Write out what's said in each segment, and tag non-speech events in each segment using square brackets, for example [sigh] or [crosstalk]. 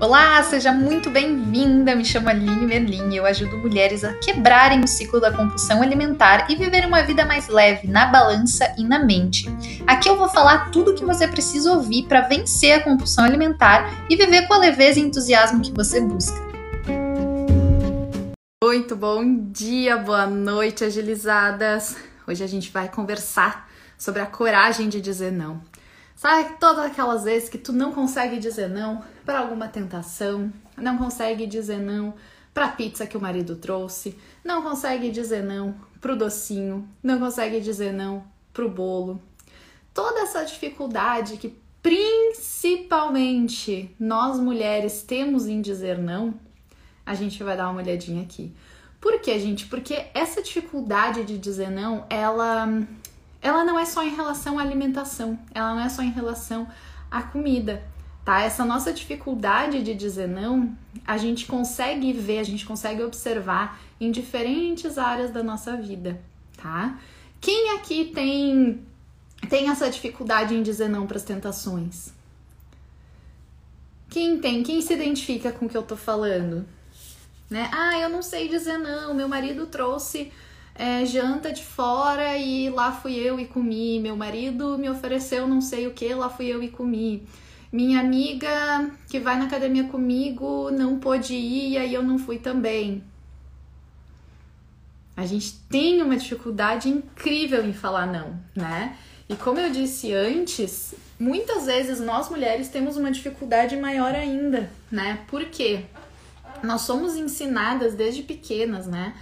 Olá, seja muito bem-vinda. Me chamo Aline Merlin e eu ajudo mulheres a quebrarem o ciclo da compulsão alimentar e viver uma vida mais leve na balança e na mente. Aqui eu vou falar tudo o que você precisa ouvir para vencer a compulsão alimentar e viver com a leveza e entusiasmo que você busca. Muito bom dia, boa noite, agilizadas. Hoje a gente vai conversar sobre a coragem de dizer não. Sabe todas aquelas vezes que tu não consegue dizer não para alguma tentação, não consegue dizer não para pizza que o marido trouxe, não consegue dizer não pro docinho, não consegue dizer não pro bolo. Toda essa dificuldade que principalmente nós mulheres temos em dizer não, a gente vai dar uma olhadinha aqui. Por quê, gente? Porque essa dificuldade de dizer não, ela ela não é só em relação à alimentação, ela não é só em relação à comida, tá? Essa nossa dificuldade de dizer não, a gente consegue ver, a gente consegue observar em diferentes áreas da nossa vida, tá? Quem aqui tem tem essa dificuldade em dizer não para as tentações? Quem tem? Quem se identifica com o que eu tô falando? Né? Ah, eu não sei dizer não, meu marido trouxe é, janta de fora e lá fui eu e comi. Meu marido me ofereceu não sei o que, lá fui eu e comi. Minha amiga que vai na academia comigo não pôde ir e aí eu não fui também. A gente tem uma dificuldade incrível em falar não, né? E como eu disse antes, muitas vezes nós mulheres temos uma dificuldade maior ainda, né? Por quê? Nós somos ensinadas desde pequenas, né?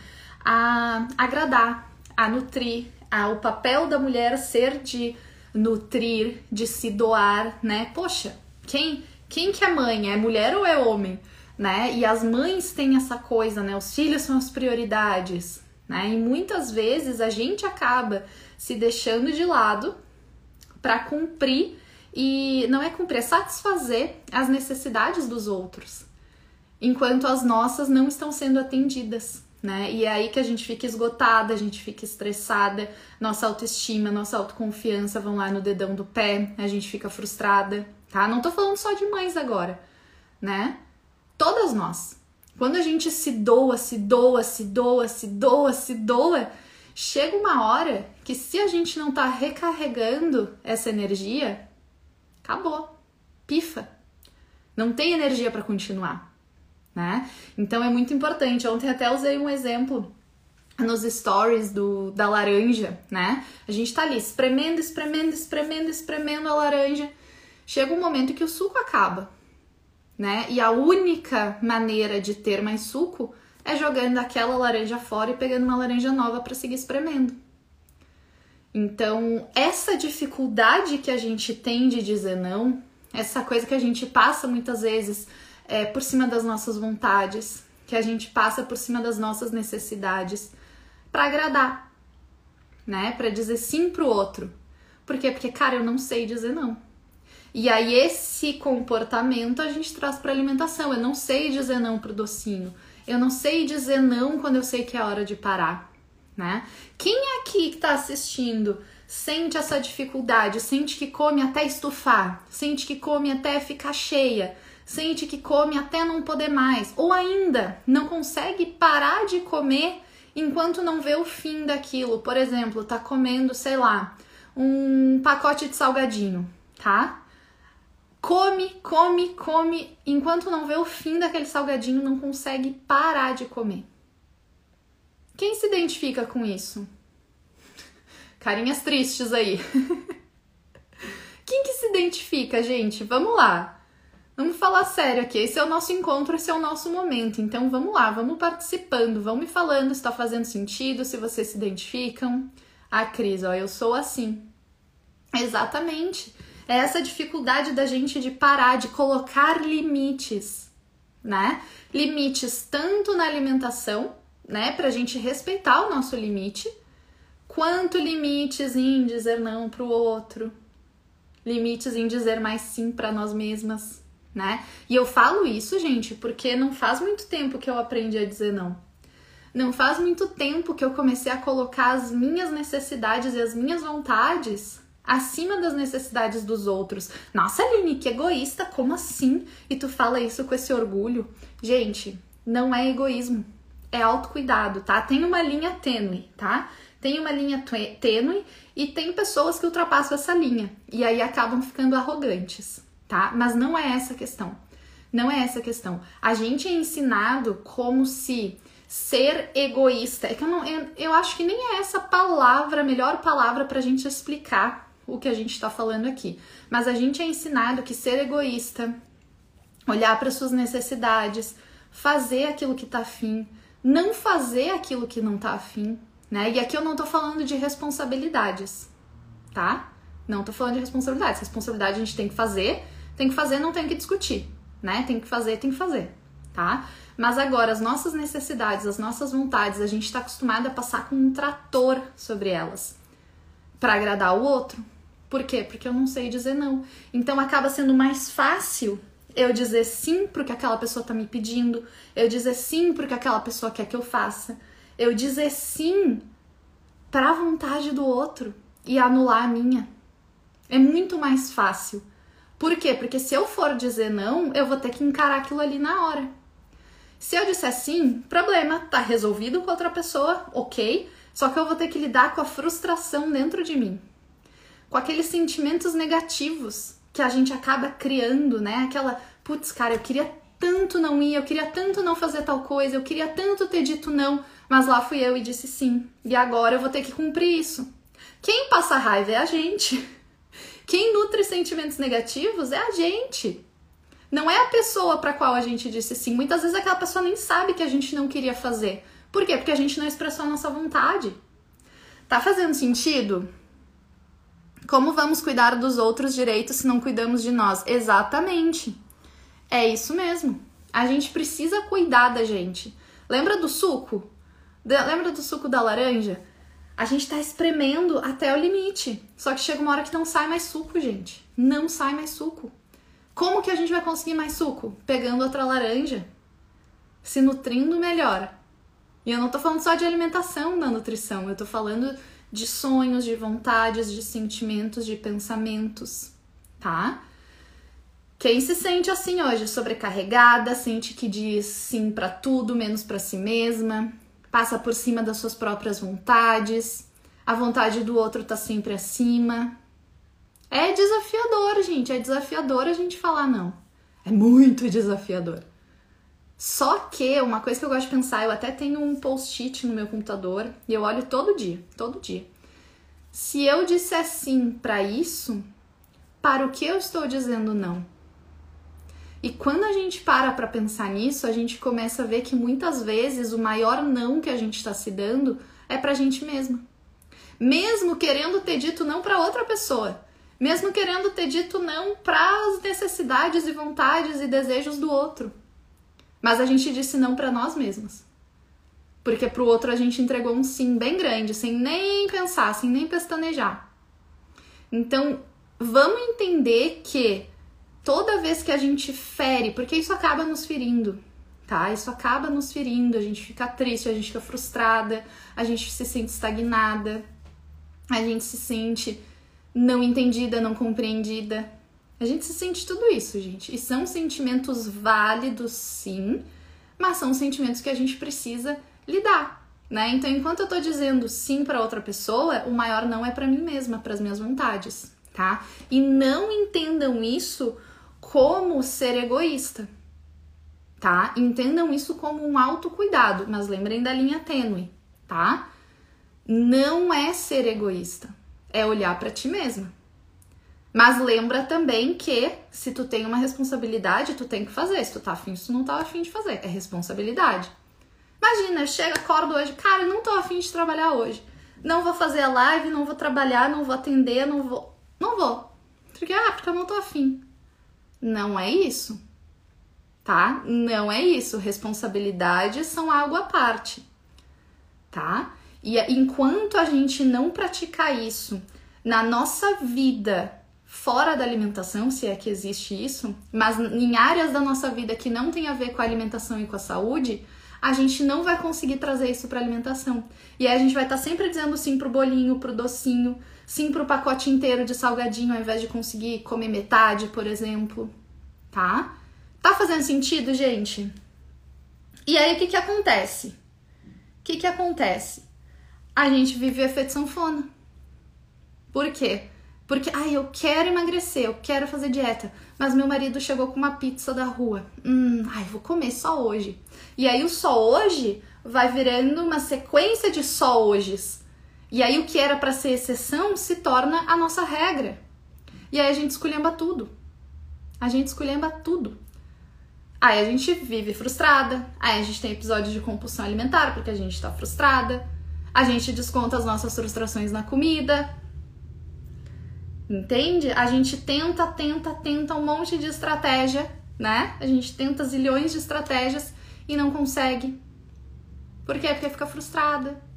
A agradar, a nutrir, a, o papel da mulher ser de nutrir, de se doar, né? Poxa, quem quem que é mãe? É mulher ou é homem? Né? E as mães têm essa coisa, né? Os filhos são as prioridades, né? E muitas vezes a gente acaba se deixando de lado para cumprir e não é cumprir, é satisfazer as necessidades dos outros, enquanto as nossas não estão sendo atendidas né? E é aí que a gente fica esgotada, a gente fica estressada, nossa autoestima, nossa autoconfiança vão lá no dedão do pé, a gente fica frustrada, tá? Não tô falando só de mães agora, né? Todas nós. Quando a gente se doa, se doa, se doa, se doa, se doa, chega uma hora que se a gente não tá recarregando essa energia, acabou. Pifa. Não tem energia para continuar né? Então é muito importante. Ontem até usei um exemplo nos stories do, da laranja, né? A gente tá ali espremendo, espremendo, espremendo, espremendo a laranja. Chega um momento que o suco acaba, né? E a única maneira de ter mais suco é jogando aquela laranja fora e pegando uma laranja nova para seguir espremendo. Então, essa dificuldade que a gente tem de dizer não, essa coisa que a gente passa muitas vezes é, por cima das nossas vontades, que a gente passa por cima das nossas necessidades para agradar, né? Para dizer sim pro outro. Por quê? Porque, cara, eu não sei dizer não. E aí esse comportamento a gente traz para alimentação. Eu não sei dizer não pro docinho. Eu não sei dizer não quando eu sei que é hora de parar, né? Quem aqui que tá assistindo sente essa dificuldade, sente que come até estufar, sente que come até ficar cheia, sente que come até não poder mais, ou ainda não consegue parar de comer enquanto não vê o fim daquilo. Por exemplo, tá comendo, sei lá, um pacote de salgadinho, tá? Come, come, come, enquanto não vê o fim daquele salgadinho, não consegue parar de comer. Quem se identifica com isso? Carinhas tristes aí. [laughs] Quem que se identifica, gente? Vamos lá. Vamos falar sério aqui. Esse é o nosso encontro, esse é o nosso momento. Então vamos lá, vamos participando, vão me falando se está fazendo sentido, se vocês se identificam. Ah, Cris, ó, eu sou assim. Exatamente. É essa dificuldade da gente de parar, de colocar limites, né? Limites tanto na alimentação, né, pra gente respeitar o nosso limite, quanto limites em dizer não pro outro, limites em dizer mais sim para nós mesmas né? E eu falo isso, gente, porque não faz muito tempo que eu aprendi a dizer não. Não faz muito tempo que eu comecei a colocar as minhas necessidades e as minhas vontades acima das necessidades dos outros. Nossa, Aline, que egoísta, como assim? E tu fala isso com esse orgulho. Gente, não é egoísmo, é autocuidado, tá? Tem uma linha tênue, tá? Tem uma linha tênue e tem pessoas que ultrapassam essa linha e aí acabam ficando arrogantes, tá? Mas não é essa a questão. Não é essa a questão. A gente é ensinado como se ser egoísta. É que eu, não, eu, eu acho que nem é essa palavra, a melhor palavra pra gente explicar o que a gente está falando aqui. Mas a gente é ensinado que ser egoísta, olhar para suas necessidades, fazer aquilo que tá afim, não fazer aquilo que não tá afim, né? E aqui eu não tô falando de responsabilidades, tá? Não tô falando de responsabilidades. Responsabilidade a gente tem que fazer, tem que fazer, não tem que discutir, né? Tem que fazer, tem que fazer, tá? Mas agora, as nossas necessidades, as nossas vontades, a gente está acostumado a passar com um trator sobre elas para agradar o outro, por quê? Porque eu não sei dizer não. Então acaba sendo mais fácil eu dizer sim pro que aquela pessoa tá me pedindo, eu dizer sim pro que aquela pessoa quer que eu faça, eu dizer sim para a vontade do outro e anular a minha. É muito mais fácil. Por quê? Porque se eu for dizer não, eu vou ter que encarar aquilo ali na hora. Se eu disser sim, problema, tá resolvido com outra pessoa, ok, só que eu vou ter que lidar com a frustração dentro de mim com aqueles sentimentos negativos que a gente acaba criando, né? Aquela, putz, cara, eu queria tanto não ir, eu queria tanto não fazer tal coisa, eu queria tanto ter dito não, mas lá fui eu e disse sim. E agora eu vou ter que cumprir isso. Quem passa raiva é a gente. Quem nutre sentimentos negativos é a gente. Não é a pessoa para qual a gente disse sim. Muitas vezes aquela pessoa nem sabe que a gente não queria fazer. Por quê? Porque a gente não expressou a nossa vontade. Tá fazendo sentido? Como vamos cuidar dos outros direitos se não cuidamos de nós? Exatamente. É isso mesmo. A gente precisa cuidar da gente. Lembra do suco? Lembra do suco da laranja? A gente tá espremendo até o limite. Só que chega uma hora que não sai mais suco, gente. Não sai mais suco. Como que a gente vai conseguir mais suco? Pegando outra laranja, se nutrindo melhor. E eu não tô falando só de alimentação da nutrição, eu tô falando de sonhos, de vontades, de sentimentos, de pensamentos, tá? Quem se sente assim hoje, sobrecarregada, sente que diz sim para tudo, menos para si mesma, passa por cima das suas próprias vontades, a vontade do outro tá sempre acima. É desafiador, gente, é desafiador a gente falar não. É muito desafiador. Só que uma coisa que eu gosto de pensar, eu até tenho um post-it no meu computador e eu olho todo dia, todo dia. Se eu disser sim para isso, para o que eu estou dizendo não? E quando a gente para para pensar nisso, a gente começa a ver que muitas vezes o maior não que a gente está se dando é para a gente mesma. Mesmo querendo ter dito não para outra pessoa, mesmo querendo ter dito não para as necessidades e vontades e desejos do outro. Mas a gente disse não para nós mesmos. Porque pro outro a gente entregou um sim bem grande, sem nem pensar, sem nem pestanejar. Então, vamos entender que toda vez que a gente fere, porque isso acaba nos ferindo, tá? Isso acaba nos ferindo, a gente fica triste, a gente fica frustrada, a gente se sente estagnada, a gente se sente não entendida, não compreendida. A gente se sente tudo isso, gente. E são sentimentos válidos, sim, mas são sentimentos que a gente precisa lidar, né? Então, enquanto eu tô dizendo sim para outra pessoa, o maior não é para mim mesma, para as minhas vontades, tá? E não entendam isso como ser egoísta, tá? Entendam isso como um autocuidado, mas lembrem da linha tênue, tá? Não é ser egoísta, é olhar para ti mesma. Mas lembra também que se tu tem uma responsabilidade, tu tem que fazer. Se tu tá afim, se tu não tá afim de fazer. É responsabilidade. Imagina, chega, acordo hoje, cara, não tô afim de trabalhar hoje. Não vou fazer a live, não vou trabalhar, não vou atender, não vou. Não vou. Porque, ah, porque eu não tô afim. Não é isso. Tá? Não é isso. Responsabilidades são algo à parte. Tá? E enquanto a gente não praticar isso na nossa vida fora da alimentação, se é que existe isso, mas em áreas da nossa vida que não tem a ver com a alimentação e com a saúde, a gente não vai conseguir trazer isso para alimentação. E aí a gente vai estar tá sempre dizendo sim pro bolinho, pro docinho, Sim para o pacote inteiro de salgadinho ao invés de conseguir comer metade, por exemplo, tá? Tá fazendo sentido, gente? E aí o que que acontece? O que que acontece? A gente vive o efeito sanfona. Por quê? Porque, ai, eu quero emagrecer, eu quero fazer dieta, mas meu marido chegou com uma pizza da rua. Hum, ai, vou comer só hoje. E aí o só hoje vai virando uma sequência de só hojes. E aí o que era para ser exceção se torna a nossa regra. E aí a gente esculhamba tudo. A gente esculhamba tudo. Aí a gente vive frustrada, aí a gente tem episódios de compulsão alimentar porque a gente tá frustrada. A gente desconta as nossas frustrações na comida. Entende? A gente tenta, tenta, tenta um monte de estratégia, né? A gente tenta zilhões de estratégias e não consegue. Por quê? Porque fica frustrada.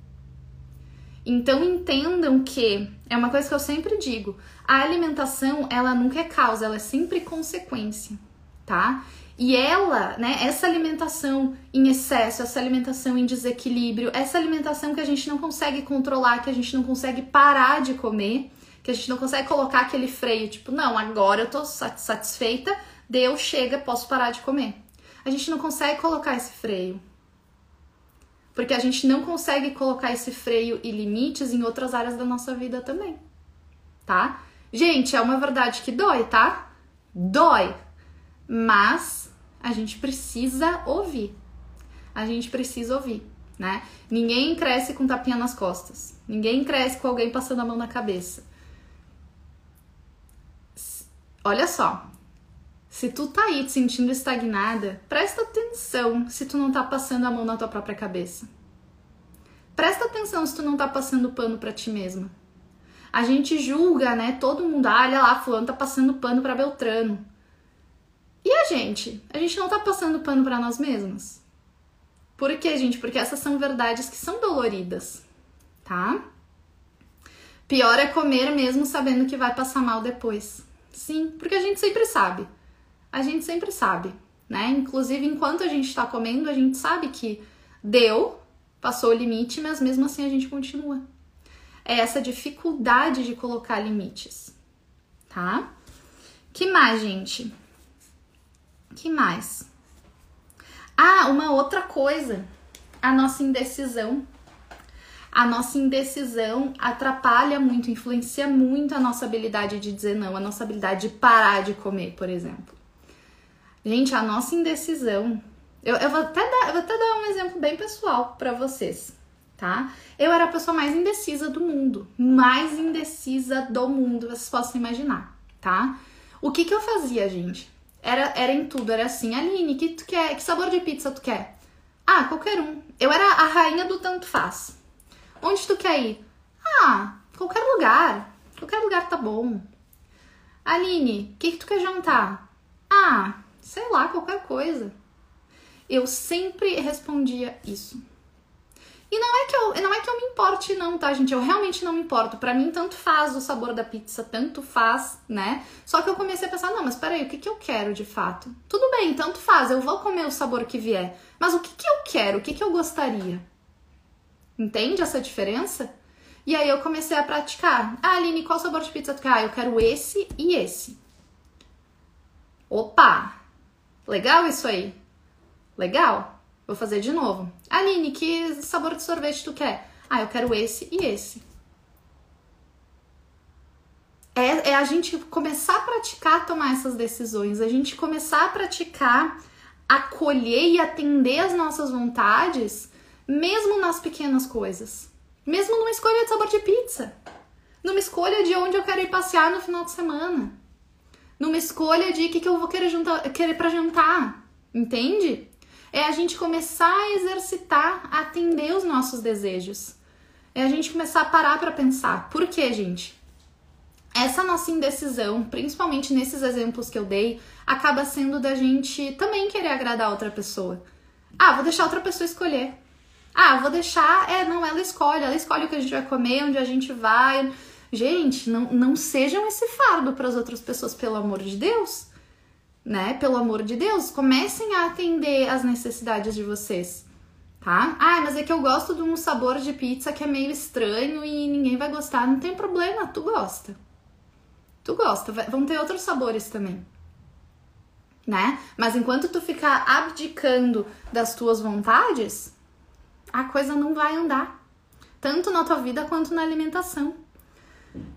Então entendam que é uma coisa que eu sempre digo, a alimentação, ela nunca é causa, ela é sempre consequência, tá? E ela, né, essa alimentação em excesso, essa alimentação em desequilíbrio, essa alimentação que a gente não consegue controlar, que a gente não consegue parar de comer, que a gente não consegue colocar aquele freio, tipo, não, agora eu tô satisfeita, deu, chega, posso parar de comer. A gente não consegue colocar esse freio. Porque a gente não consegue colocar esse freio e limites em outras áreas da nossa vida também, tá? Gente, é uma verdade que dói, tá? Dói. Mas a gente precisa ouvir. A gente precisa ouvir, né? Ninguém cresce com tapinha nas costas. Ninguém cresce com alguém passando a mão na cabeça. Olha só, se tu tá aí te sentindo estagnada, presta atenção se tu não tá passando a mão na tua própria cabeça. Presta atenção se tu não tá passando pano para ti mesma. A gente julga, né? Todo mundo, ah, olha lá, fulano tá passando pano para Beltrano. E a gente? A gente não tá passando pano para nós mesmos. Por quê, gente? Porque essas são verdades que são doloridas, tá? Pior é comer mesmo sabendo que vai passar mal depois. Sim, porque a gente sempre sabe a gente sempre sabe, né? Inclusive, enquanto a gente está comendo, a gente sabe que deu, passou o limite, mas mesmo assim a gente continua. É essa dificuldade de colocar limites, tá? Que mais, gente? Que mais? Ah, uma outra coisa, a nossa indecisão. A nossa indecisão atrapalha muito, influencia muito a nossa habilidade de dizer não, a nossa habilidade de parar de comer, por exemplo. Gente, a nossa indecisão. Eu, eu, vou, até dar, eu vou até dar um exemplo bem pessoal para vocês, tá? Eu era a pessoa mais indecisa do mundo. Mais indecisa do mundo, vocês possam imaginar, tá? O que que eu fazia, gente? Era, era em tudo, era assim, Aline, que tu quer? Que sabor de pizza tu quer? Ah, qualquer um. Eu era a rainha do tanto faz. Onde tu quer ir? Ah, qualquer lugar. Qualquer lugar tá bom. Aline, o que, que tu quer jantar? Ah, sei lá, qualquer coisa. Eu sempre respondia isso. E não é que eu, não é que eu me importe não, tá, gente? Eu realmente não me importo. Para mim tanto faz o sabor da pizza, tanto faz, né? Só que eu comecei a pensar, não, mas peraí, o que que eu quero de fato? Tudo bem, tanto faz, eu vou comer o sabor que vier. Mas o que que eu quero? O que que eu gostaria? Entende essa diferença? E aí eu comecei a praticar. Ah, Aline, qual sabor de pizza tu quer? Ah, eu quero esse e esse. Opa, Legal isso aí? Legal? Vou fazer de novo. Aline, que sabor de sorvete tu quer? Ah, eu quero esse e esse. É, é, a gente começar a praticar tomar essas decisões, a gente começar a praticar acolher e atender as nossas vontades, mesmo nas pequenas coisas. Mesmo numa escolha de sabor de pizza. Numa escolha de onde eu quero ir passear no final de semana numa escolha de o que, que eu vou querer, juntar, querer para jantar, entende? É a gente começar a exercitar, a atender os nossos desejos. É a gente começar a parar para pensar. Por quê, gente? Essa nossa indecisão, principalmente nesses exemplos que eu dei, acaba sendo da gente também querer agradar outra pessoa. Ah, vou deixar outra pessoa escolher. Ah, vou deixar. É, não, ela escolhe. Ela escolhe o que a gente vai comer, onde a gente vai. Gente, não, não sejam esse fardo para as outras pessoas, pelo amor de Deus. Né? Pelo amor de Deus, comecem a atender as necessidades de vocês. tá? Ah, mas é que eu gosto de um sabor de pizza que é meio estranho e ninguém vai gostar. Não tem problema, tu gosta. Tu gosta, vão ter outros sabores também. Né? Mas enquanto tu ficar abdicando das tuas vontades, a coisa não vai andar. Tanto na tua vida quanto na alimentação.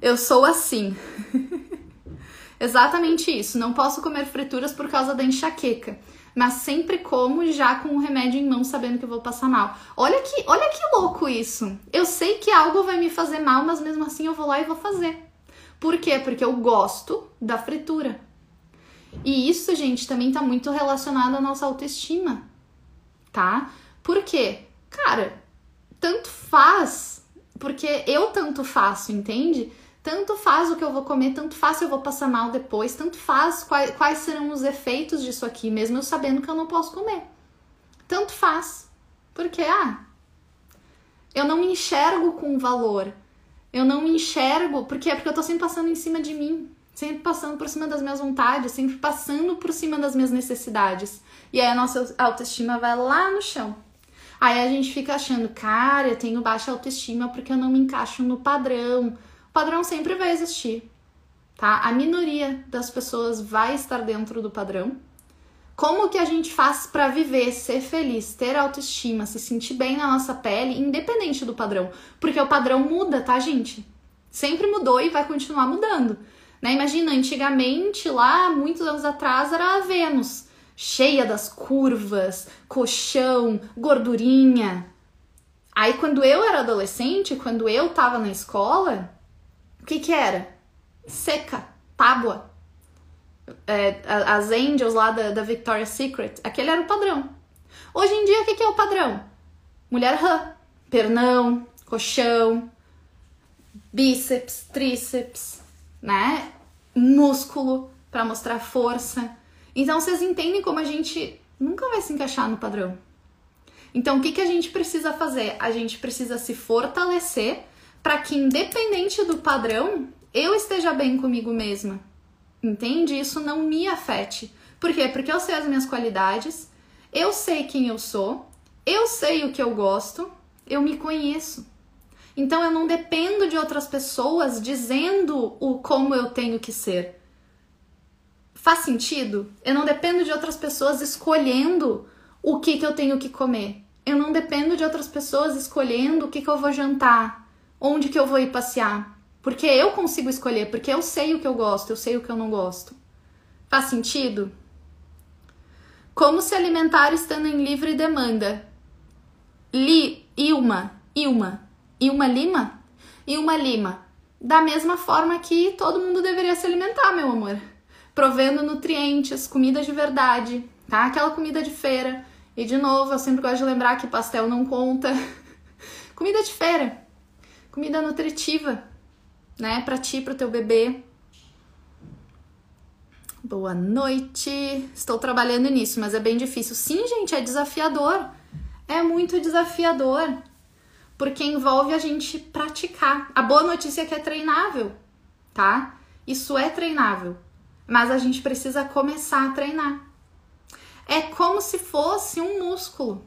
Eu sou assim. [laughs] Exatamente isso. Não posso comer frituras por causa da enxaqueca. Mas sempre como já com o remédio em mão, sabendo que eu vou passar mal. Olha que, olha que louco isso. Eu sei que algo vai me fazer mal, mas mesmo assim eu vou lá e vou fazer. Por quê? Porque eu gosto da fritura. E isso, gente, também tá muito relacionado à nossa autoestima, tá? Por quê? Cara, tanto faz, porque eu tanto faço, entende? Tanto faz o que eu vou comer, tanto faz se eu vou passar mal depois, tanto faz quais, quais serão os efeitos disso aqui, mesmo eu sabendo que eu não posso comer. Tanto faz. Porque, ah, eu não me enxergo com valor. Eu não me enxergo. Por quê? Porque eu tô sempre passando em cima de mim. Sempre passando por cima das minhas vontades, sempre passando por cima das minhas necessidades. E aí a nossa autoestima vai lá no chão. Aí a gente fica achando, cara, eu tenho baixa autoestima porque eu não me encaixo no padrão padrão sempre vai existir, tá? A minoria das pessoas vai estar dentro do padrão. Como que a gente faz para viver, ser feliz, ter autoestima, se sentir bem na nossa pele, independente do padrão? Porque o padrão muda, tá, gente? Sempre mudou e vai continuar mudando. Né? Imagina, antigamente, lá, muitos anos atrás, era a Vênus, cheia das curvas, colchão, gordurinha. Aí, quando eu era adolescente, quando eu tava na escola, o que que era? Seca, tábua. É, as angels lá da, da Victoria's Secret, aquele era o padrão. Hoje em dia, o que, que é o padrão? Mulher rã, pernão, colchão, bíceps, tríceps, né? Músculo para mostrar força. Então vocês entendem como a gente nunca vai se encaixar no padrão. Então o que, que a gente precisa fazer? A gente precisa se fortalecer para que, independente do padrão, eu esteja bem comigo mesma. Entende? Isso não me afete. Por quê? Porque eu sei as minhas qualidades, eu sei quem eu sou, eu sei o que eu gosto, eu me conheço. Então eu não dependo de outras pessoas dizendo o como eu tenho que ser. Faz sentido? Eu não dependo de outras pessoas escolhendo o que, que eu tenho que comer. Eu não dependo de outras pessoas escolhendo o que, que eu vou jantar onde que eu vou ir passear. Porque eu consigo escolher, porque eu sei o que eu gosto, eu sei o que eu não gosto. Faz sentido? Como se alimentar estando em livre demanda? Li, Ilma, Ilma, Ilma Lima? Ilma Lima. Da mesma forma que todo mundo deveria se alimentar, meu amor. Provendo nutrientes, comida de verdade, tá? Aquela comida de feira. E de novo, eu sempre gosto de lembrar que pastel não conta. [laughs] comida de feira comida nutritiva, né, para ti, para o teu bebê. Boa noite. Estou trabalhando nisso, mas é bem difícil. Sim, gente, é desafiador. É muito desafiador. Porque envolve a gente praticar. A boa notícia é que é treinável, tá? Isso é treinável. Mas a gente precisa começar a treinar. É como se fosse um músculo.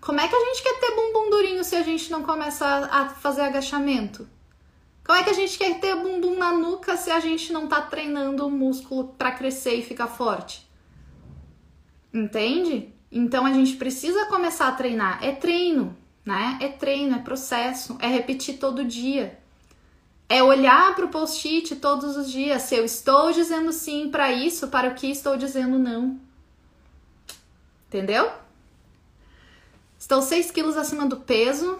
Como é que a gente quer ter bumbum durinho se a gente não começa a fazer agachamento? Como é que a gente quer ter bumbum na nuca se a gente não tá treinando o músculo para crescer e ficar forte? Entende? Então a gente precisa começar a treinar. É treino, né? É treino, é processo, é repetir todo dia. É olhar para o post-it todos os dias. Se eu estou dizendo sim para isso, para o que estou dizendo não. Entendeu? Estou 6 quilos acima do peso,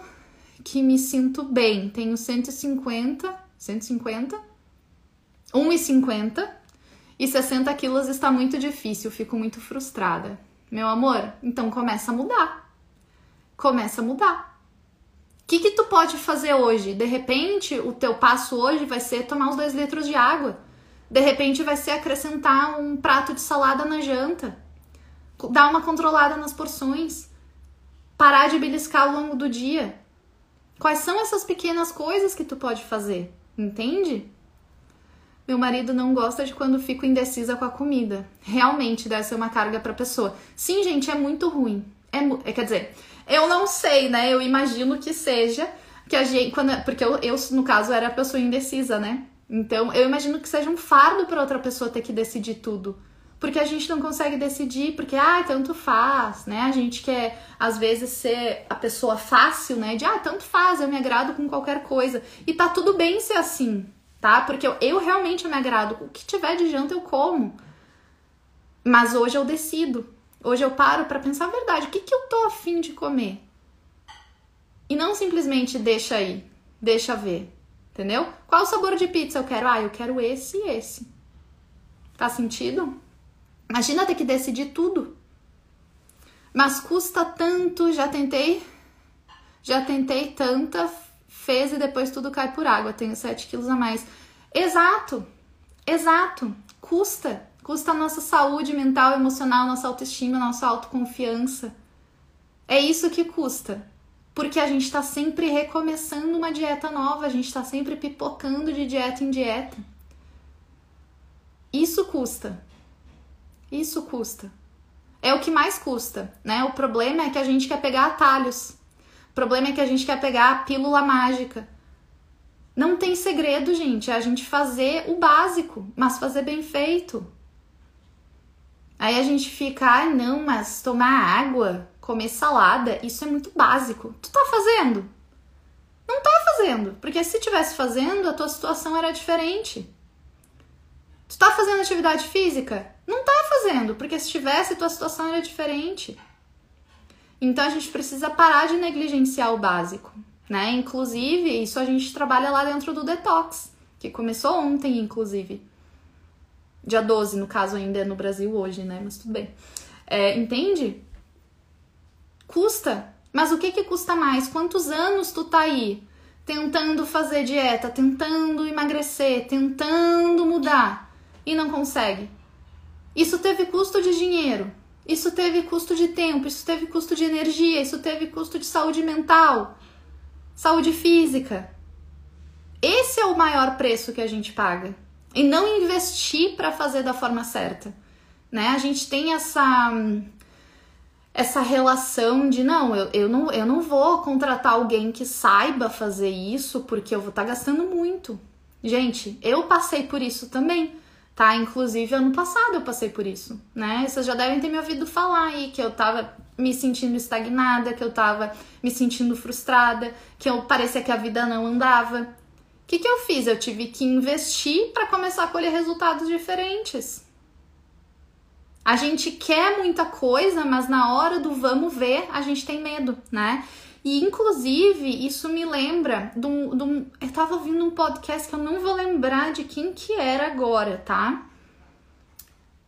que me sinto bem. Tenho 150, 150, 1,50 e 60 quilos está muito difícil, fico muito frustrada. Meu amor, então começa a mudar. Começa a mudar. O que, que tu pode fazer hoje? De repente, o teu passo hoje vai ser tomar uns 2 litros de água. De repente, vai ser acrescentar um prato de salada na janta. Dar uma controlada nas porções parar de beliscar ao longo do dia. Quais são essas pequenas coisas que tu pode fazer? Entende? Meu marido não gosta de quando fico indecisa com a comida. Realmente deve ser uma carga para pessoa. Sim, gente, é muito ruim. é, quer dizer, eu não sei, né? Eu imagino que seja que a gente, quando, porque eu, eu no caso era a pessoa indecisa, né? Então, eu imagino que seja um fardo para outra pessoa ter que decidir tudo. Porque a gente não consegue decidir, porque, ah, tanto faz, né? A gente quer, às vezes, ser a pessoa fácil, né? De, ah, tanto faz, eu me agrado com qualquer coisa. E tá tudo bem ser assim, tá? Porque eu, eu realmente me agrado. O que tiver de janta eu como. Mas hoje eu decido. Hoje eu paro para pensar a verdade. O que, que eu tô afim de comer? E não simplesmente deixa aí, deixa ver. Entendeu? Qual o sabor de pizza eu quero? Ah, eu quero esse e esse. Faz sentido? Imagina ter que decidir tudo. Mas custa tanto, já tentei, já tentei tanta, fez e depois tudo cai por água. Tenho 7 quilos a mais. Exato, exato. Custa. Custa a nossa saúde mental, emocional, nossa autoestima, nossa autoconfiança. É isso que custa porque a gente está sempre recomeçando uma dieta nova, a gente está sempre pipocando de dieta em dieta. Isso custa. Isso custa. É o que mais custa, né? O problema é que a gente quer pegar atalhos. O problema é que a gente quer pegar a pílula mágica. Não tem segredo, gente, é a gente fazer o básico, mas fazer bem feito. Aí a gente fica, ah, não, mas tomar água, comer salada, isso é muito básico. Tu tá fazendo? Não tá fazendo, porque se tivesse fazendo, a tua situação era diferente. Tu tá fazendo atividade física? Não tá fazendo, porque se tivesse, tua situação era diferente. Então a gente precisa parar de negligenciar o básico, né? Inclusive, isso a gente trabalha lá dentro do detox, que começou ontem, inclusive. Dia 12, no caso, ainda é no Brasil hoje, né? Mas tudo bem. É, entende? Custa. Mas o que que custa mais? Quantos anos tu tá aí tentando fazer dieta, tentando emagrecer, tentando mudar e não consegue? Isso teve custo de dinheiro, isso teve custo de tempo, isso teve custo de energia, isso teve custo de saúde mental, saúde física. Esse é o maior preço que a gente paga. E não investir para fazer da forma certa. Né? A gente tem essa essa relação de não eu, eu não, eu não vou contratar alguém que saiba fazer isso porque eu vou estar tá gastando muito. Gente, eu passei por isso também, tá? Inclusive ano passado eu passei por isso, né? Vocês já devem ter me ouvido falar aí que eu tava me sentindo estagnada, que eu tava me sentindo frustrada, que eu parecia que a vida não andava. O que, que eu fiz? Eu tive que investir para começar a colher resultados diferentes. A gente quer muita coisa, mas na hora do vamos ver, a gente tem medo, né? E inclusive, isso me lembra de um, Eu tava ouvindo um podcast que eu não vou lembrar de quem que era agora, tá?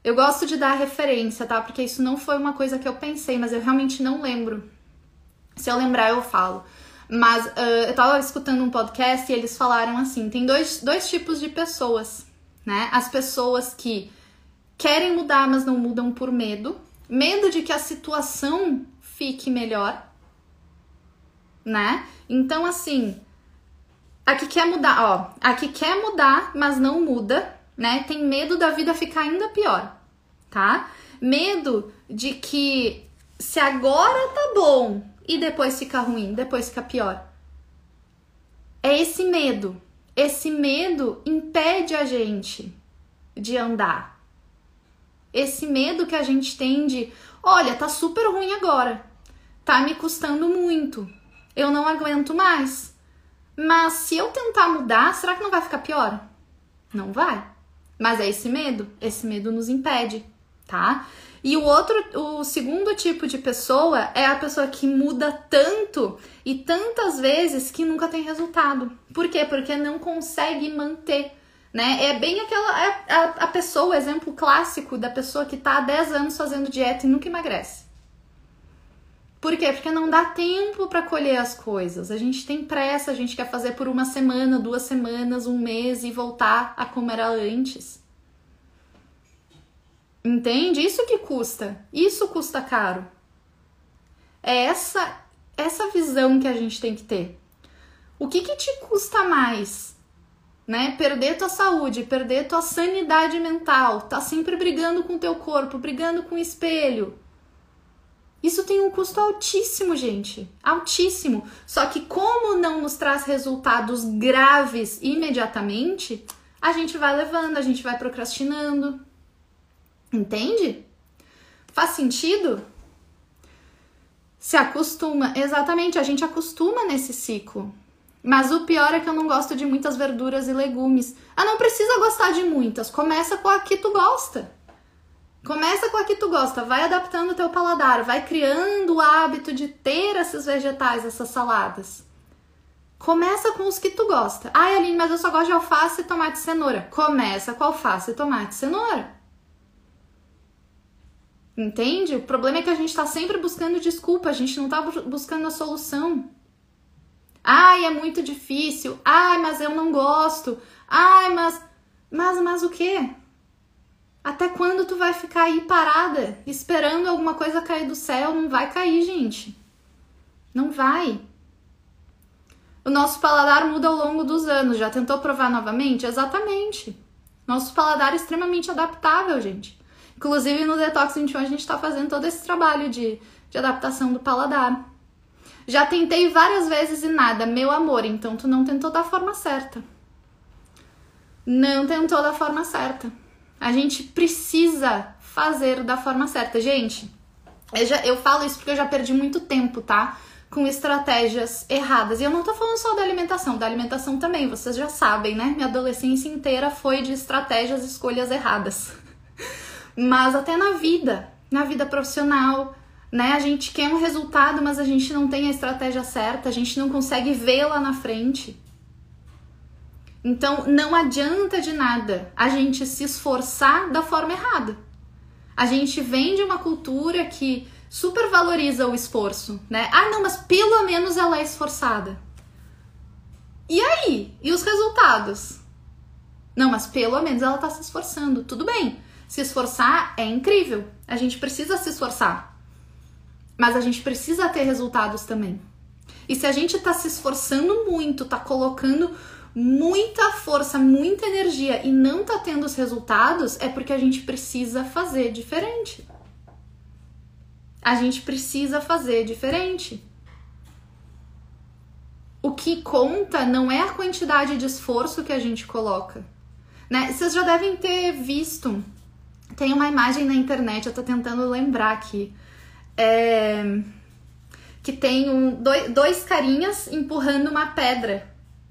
Eu gosto de dar referência, tá? Porque isso não foi uma coisa que eu pensei, mas eu realmente não lembro. Se eu lembrar, eu falo. Mas uh, eu tava escutando um podcast e eles falaram assim: tem dois, dois tipos de pessoas, né? As pessoas que querem mudar, mas não mudam por medo. Medo de que a situação fique melhor, né? Então, assim, a que quer mudar, ó, a que quer mudar, mas não muda, né? Tem medo da vida ficar ainda pior, tá? Medo de que se agora tá bom e depois fica ruim, depois fica pior. É esse medo. Esse medo impede a gente de andar, esse medo que a gente tem de, olha, tá super ruim agora, tá me custando muito, eu não aguento mais. Mas se eu tentar mudar, será que não vai ficar pior? Não vai. Mas é esse medo, esse medo nos impede, tá? E o outro, o segundo tipo de pessoa é a pessoa que muda tanto e tantas vezes que nunca tem resultado. Por quê? Porque não consegue manter né? É bem aquela é a, a pessoa, o exemplo clássico da pessoa que tá há 10 anos fazendo dieta e nunca emagrece. Por quê? Porque não dá tempo para colher as coisas. A gente tem pressa, a gente quer fazer por uma semana, duas semanas, um mês e voltar a como era antes. Entende? Isso que custa. Isso custa caro. É essa essa visão que a gente tem que ter. O que que te custa mais? né? Perder tua saúde, perder tua sanidade mental, tá sempre brigando com teu corpo, brigando com o espelho. Isso tem um custo altíssimo, gente. Altíssimo. Só que, como não nos traz resultados graves imediatamente, a gente vai levando, a gente vai procrastinando. Entende? Faz sentido? Se acostuma. Exatamente, a gente acostuma nesse ciclo. Mas o pior é que eu não gosto de muitas verduras e legumes. Ah, não precisa gostar de muitas. Começa com a que tu gosta. Começa com a que tu gosta, vai adaptando o teu paladar, vai criando o hábito de ter esses vegetais, essas saladas. Começa com os que tu gosta. Ai, Aline, mas eu só gosto de alface, tomate e cenoura. Começa com alface, tomate e cenoura. Entende? O problema é que a gente está sempre buscando desculpa, a gente não está buscando a solução. Ai, é muito difícil. Ai, mas eu não gosto. Ai, mas. Mas, mas o quê? Até quando tu vai ficar aí parada, esperando alguma coisa cair do céu? Não vai cair, gente. Não vai. O nosso paladar muda ao longo dos anos. Já tentou provar novamente? Exatamente. Nosso paladar é extremamente adaptável, gente. Inclusive no Detox 21 a gente está fazendo todo esse trabalho de, de adaptação do paladar. Já tentei várias vezes e nada, meu amor, então tu não tentou da forma certa. Não tentou da forma certa. A gente precisa fazer da forma certa. Gente, eu, já, eu falo isso porque eu já perdi muito tempo, tá? Com estratégias erradas. E eu não tô falando só da alimentação, da alimentação também, vocês já sabem, né? Minha adolescência inteira foi de estratégias e escolhas erradas. [laughs] Mas até na vida, na vida profissional, né? A gente quer um resultado, mas a gente não tem a estratégia certa, a gente não consegue vê-la na frente. Então não adianta de nada a gente se esforçar da forma errada. A gente vem de uma cultura que super valoriza o esforço, né? Ah, não, mas pelo menos ela é esforçada. E aí? E os resultados? Não, mas pelo menos ela tá se esforçando. Tudo bem. Se esforçar é incrível. A gente precisa se esforçar. Mas a gente precisa ter resultados também. E se a gente tá se esforçando muito, tá colocando muita força, muita energia e não tá tendo os resultados, é porque a gente precisa fazer diferente. A gente precisa fazer diferente. O que conta não é a quantidade de esforço que a gente coloca. Né? Vocês já devem ter visto. Tem uma imagem na internet, eu tô tentando lembrar aqui. É, que tem um, dois, dois carinhas empurrando uma pedra.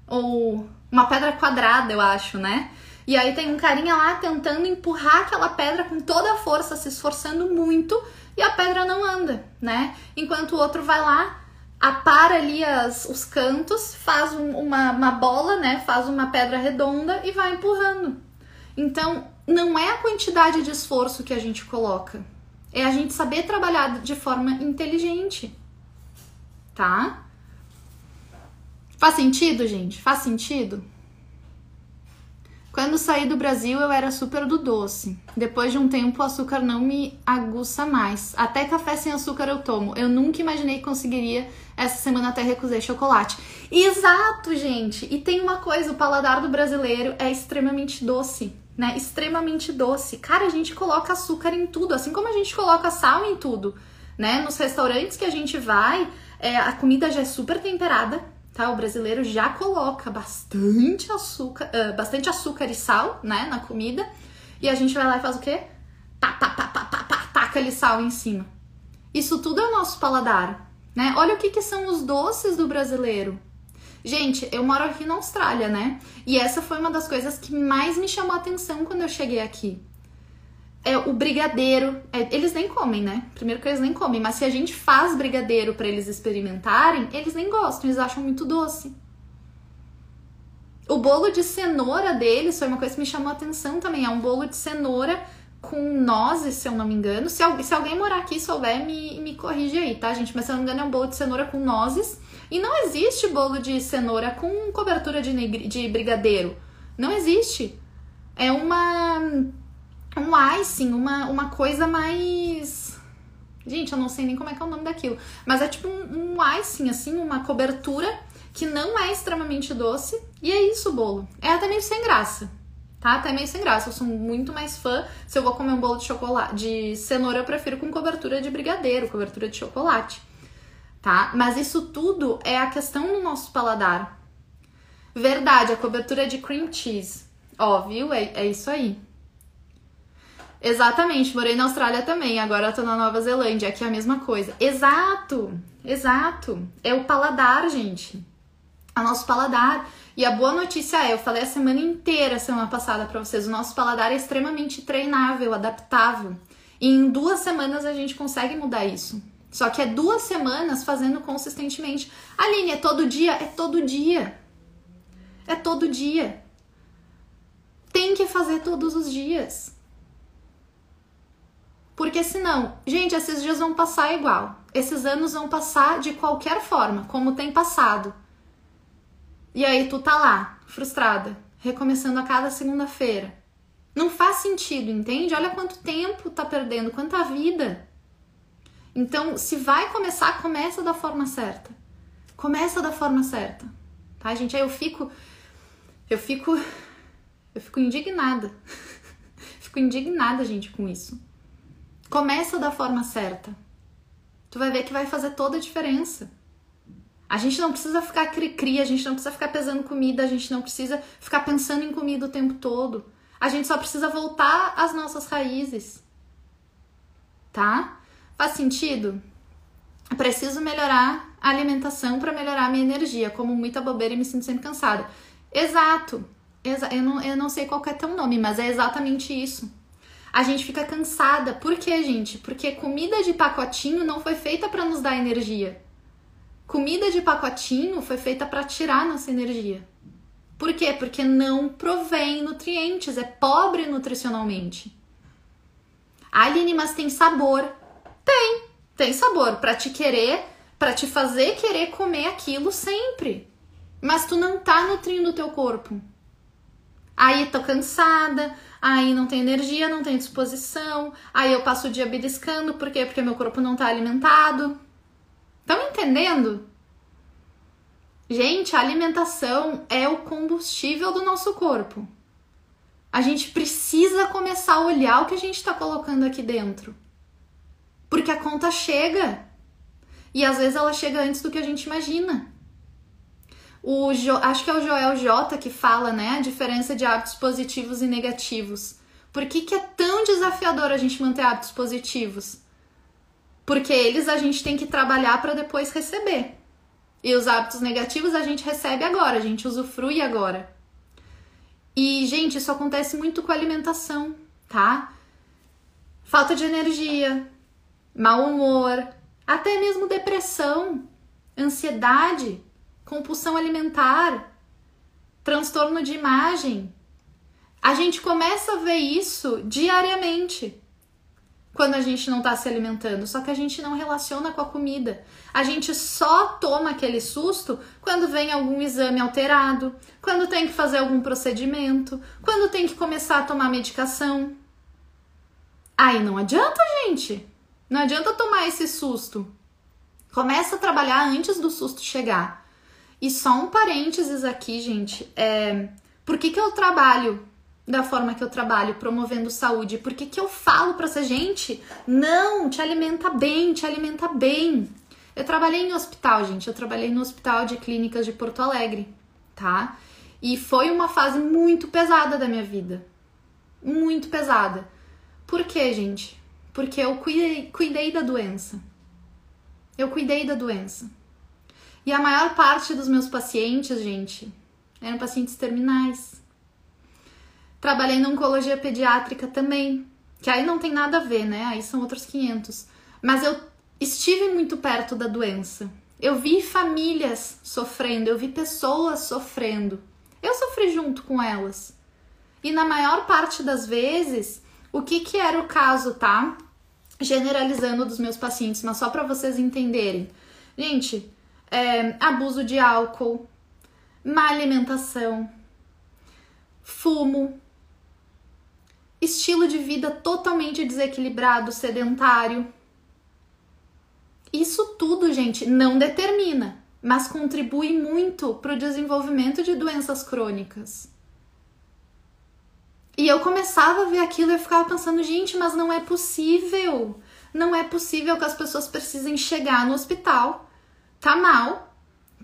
Ou uma pedra quadrada, eu acho, né? E aí tem um carinha lá tentando empurrar aquela pedra com toda a força, se esforçando muito, e a pedra não anda, né? Enquanto o outro vai lá, apara ali as, os cantos, faz um, uma, uma bola, né? Faz uma pedra redonda e vai empurrando. Então, não é a quantidade de esforço que a gente coloca, é a gente saber trabalhar de forma inteligente, tá? Faz sentido, gente? Faz sentido? Quando saí do Brasil, eu era super do doce. Depois de um tempo, o açúcar não me aguça mais. Até café sem açúcar eu tomo. Eu nunca imaginei que conseguiria. Essa semana até recusei chocolate. Exato, gente! E tem uma coisa: o paladar do brasileiro é extremamente doce. Né? Extremamente doce. Cara, a gente coloca açúcar em tudo, assim como a gente coloca sal em tudo. Né? Nos restaurantes que a gente vai, é, a comida já é super temperada tá? O brasileiro já coloca bastante açúcar, uh, bastante açúcar e sal, né, na comida. E a gente vai lá e faz o quê? Pá, pá, pá, pá, pá, pá, taca ali sal em cima. Isso tudo é o nosso paladar, né? Olha o que, que são os doces do brasileiro. Gente, eu moro aqui na Austrália, né? E essa foi uma das coisas que mais me chamou a atenção quando eu cheguei aqui é o brigadeiro. É, eles nem comem, né? Primeiro que eles nem comem, mas se a gente faz brigadeiro para eles experimentarem, eles nem gostam, eles acham muito doce. O bolo de cenoura deles foi uma coisa que me chamou a atenção também. É um bolo de cenoura com nozes, se eu não me engano. Se, se alguém morar aqui souber, me, me corrige aí, tá, gente? Mas se eu não me engano, é um bolo de cenoura com nozes. E não existe bolo de cenoura com cobertura de, de brigadeiro. Não existe. É uma um icing, uma, uma coisa mais. Gente, eu não sei nem como é que é o nome daquilo. Mas é tipo um, um icing, assim, uma cobertura que não é extremamente doce. E é isso o bolo. É até meio sem graça. tá? Até meio sem graça. Eu sou muito mais fã. Se eu vou comer um bolo de chocolate, de cenoura, eu prefiro com cobertura de brigadeiro, cobertura de chocolate, tá? Mas isso tudo é a questão do nosso paladar. Verdade, a cobertura de cream cheese. Ó, viu? É, é isso aí. Exatamente, morei na Austrália também, agora tô na Nova Zelândia, aqui é a mesma coisa. Exato, exato. É o paladar, gente. É o nosso paladar. E a boa notícia é, eu falei a semana inteira, semana passada para vocês, o nosso paladar é extremamente treinável, adaptável. E em duas semanas a gente consegue mudar isso. Só que é duas semanas fazendo consistentemente. Aline, é todo dia? É todo dia. É todo dia. Tem que fazer todos os dias. Porque senão, gente, esses dias vão passar igual. Esses anos vão passar de qualquer forma, como tem passado. E aí tu tá lá, frustrada, recomeçando a cada segunda-feira. Não faz sentido, entende? Olha quanto tempo tá perdendo, quanta vida. Então, se vai começar, começa da forma certa. Começa da forma certa. Tá, gente? Aí eu fico eu fico eu fico indignada. [laughs] fico indignada, gente, com isso. Começa da forma certa. Tu vai ver que vai fazer toda a diferença. A gente não precisa ficar cri-cri, a gente não precisa ficar pesando comida, a gente não precisa ficar pensando em comida o tempo todo. A gente só precisa voltar às nossas raízes. Tá? Faz sentido? Preciso melhorar a alimentação para melhorar a minha energia. Como muita bobeira e me sinto sempre cansada. Exato. Exa eu, não, eu não sei qual é teu nome, mas é exatamente isso. A gente fica cansada. Por quê, gente? Porque comida de pacotinho não foi feita para nos dar energia. Comida de pacotinho foi feita para tirar nossa energia. Por quê? Porque não provém nutrientes, é pobre nutricionalmente. Aline, mas tem sabor. Tem, tem sabor para te querer, para te fazer querer comer aquilo sempre. Mas tu não tá nutrindo o teu corpo. Aí tô cansada, aí não tem energia, não tem disposição, aí eu passo o dia beliscando, por quê? Porque meu corpo não tá alimentado. Estão entendendo? Gente, a alimentação é o combustível do nosso corpo. A gente precisa começar a olhar o que a gente está colocando aqui dentro. Porque a conta chega. E às vezes ela chega antes do que a gente imagina. O jo, acho que é o Joel J que fala, né, a diferença de hábitos positivos e negativos. Por que, que é tão desafiador a gente manter hábitos positivos? Porque eles a gente tem que trabalhar para depois receber. E os hábitos negativos a gente recebe agora, a gente usufrui agora. E, gente, isso acontece muito com a alimentação, tá? Falta de energia, mau humor, até mesmo depressão, ansiedade, compulsão alimentar, transtorno de imagem. A gente começa a ver isso diariamente quando a gente não está se alimentando, só que a gente não relaciona com a comida. A gente só toma aquele susto quando vem algum exame alterado, quando tem que fazer algum procedimento, quando tem que começar a tomar medicação. Aí não adianta, gente. Não adianta tomar esse susto. Começa a trabalhar antes do susto chegar. E só um parênteses aqui, gente. É, por que, que eu trabalho da forma que eu trabalho, promovendo saúde. Por que, que eu falo para essa gente? Não, te alimenta bem, te alimenta bem. Eu trabalhei em hospital, gente. Eu trabalhei no Hospital de Clínicas de Porto Alegre, tá? E foi uma fase muito pesada da minha vida. Muito pesada. Por quê, gente? Porque eu cuidei, cuidei da doença. Eu cuidei da doença. E a maior parte dos meus pacientes, gente, eram pacientes terminais Trabalhei na oncologia pediátrica também, que aí não tem nada a ver, né? Aí são outros 500. Mas eu estive muito perto da doença. Eu vi famílias sofrendo, eu vi pessoas sofrendo. Eu sofri junto com elas. E na maior parte das vezes, o que que era o caso, tá? Generalizando dos meus pacientes, mas só para vocês entenderem. Gente, é, abuso de álcool, má alimentação, fumo, estilo de vida totalmente desequilibrado, sedentário. Isso tudo, gente, não determina, mas contribui muito para o desenvolvimento de doenças crônicas. E eu começava a ver aquilo e eu ficava pensando, gente, mas não é possível. Não é possível que as pessoas precisem chegar no hospital, tá mal,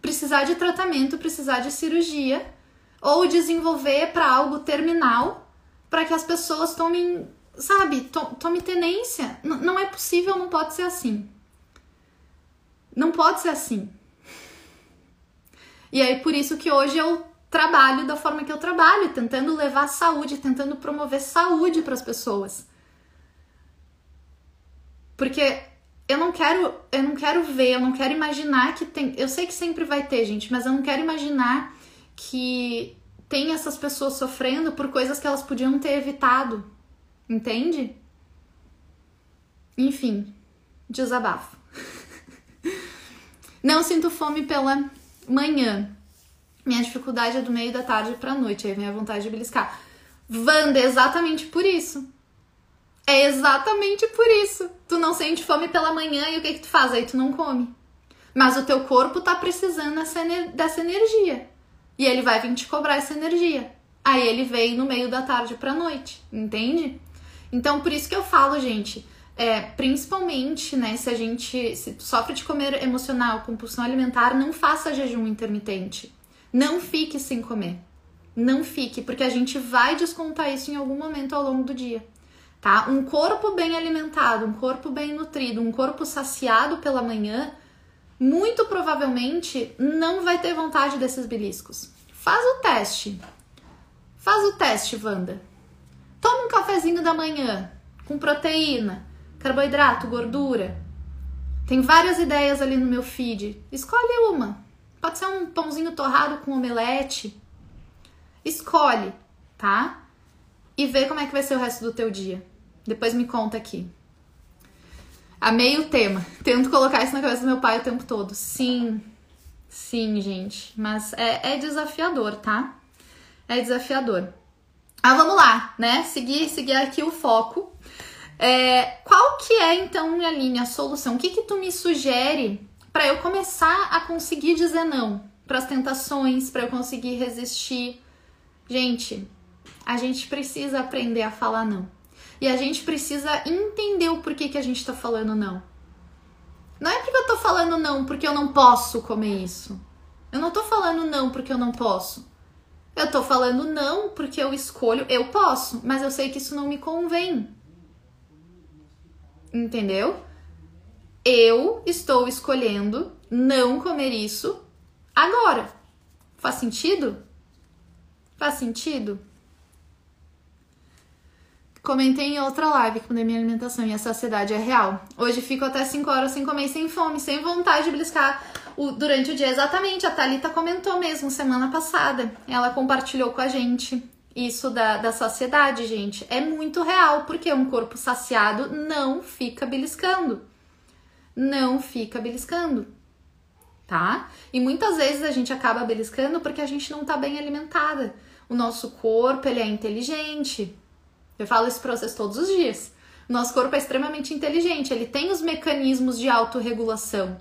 precisar de tratamento, precisar de cirurgia, ou desenvolver para algo terminal, para que as pessoas tomem, sabe, to tomem tenência. N não é possível, não pode ser assim. Não pode ser assim. E aí por isso que hoje eu trabalho da forma que eu trabalho, tentando levar saúde, tentando promover saúde para as pessoas. Porque eu não quero, eu não quero ver, eu não quero imaginar que tem, eu sei que sempre vai ter, gente, mas eu não quero imaginar que tem essas pessoas sofrendo por coisas que elas podiam ter evitado. Entende? Enfim, desabafo. [laughs] não sinto fome pela manhã. Minha dificuldade é do meio da tarde pra noite, aí vem a vontade de beliscar. Wanda, é exatamente por isso. É exatamente por isso. Tu não sente fome pela manhã e o que que tu faz? Aí tu não come. Mas o teu corpo tá precisando dessa, energia. E ele vai vir te cobrar essa energia. Aí ele vem no meio da tarde pra noite, entende? Então, por isso que eu falo, gente, é, principalmente, né, se a gente se sofre de comer emocional, compulsão alimentar, não faça jejum intermitente. Não fique sem comer. Não fique, porque a gente vai descontar isso em algum momento ao longo do dia. Tá? Um corpo bem alimentado, um corpo bem nutrido, um corpo saciado pela manhã, muito provavelmente não vai ter vontade desses beliscos. Faz o teste. Faz o teste, Wanda. Toma um cafezinho da manhã com proteína, carboidrato, gordura. Tem várias ideias ali no meu feed. Escolhe uma. Pode ser um pãozinho torrado com omelete. Escolhe, tá? E vê como é que vai ser o resto do teu dia. Depois me conta aqui. Amei o tema. Tento colocar isso na cabeça do meu pai o tempo todo. Sim, sim, gente. Mas é, é desafiador, tá? É desafiador. Ah, vamos lá, né? Seguir, seguir aqui o foco. É, qual que é então, minha linha, a solução? O que que tu me sugere para eu começar a conseguir dizer não para as tentações, para eu conseguir resistir. Gente, a gente precisa aprender a falar não. E a gente precisa entender o porquê que a gente tá falando não. Não é porque eu tô falando não porque eu não posso comer isso. Eu não tô falando não porque eu não posso. Eu tô falando não porque eu escolho, eu posso, mas eu sei que isso não me convém. Entendeu? Eu estou escolhendo não comer isso agora. Faz sentido? Faz sentido? Comentei em outra live que minha alimentação e a saciedade é real. Hoje fico até 5 horas sem comer, sem fome, sem vontade de bliscar o, durante o dia. Exatamente, a Thalita comentou mesmo semana passada. Ela compartilhou com a gente isso da, da saciedade, gente. É muito real, porque um corpo saciado não fica beliscando não fica beliscando, tá? E muitas vezes a gente acaba beliscando porque a gente não tá bem alimentada. O nosso corpo, ele é inteligente. Eu falo pra vocês todos os dias. Nosso corpo é extremamente inteligente, ele tem os mecanismos de autorregulação.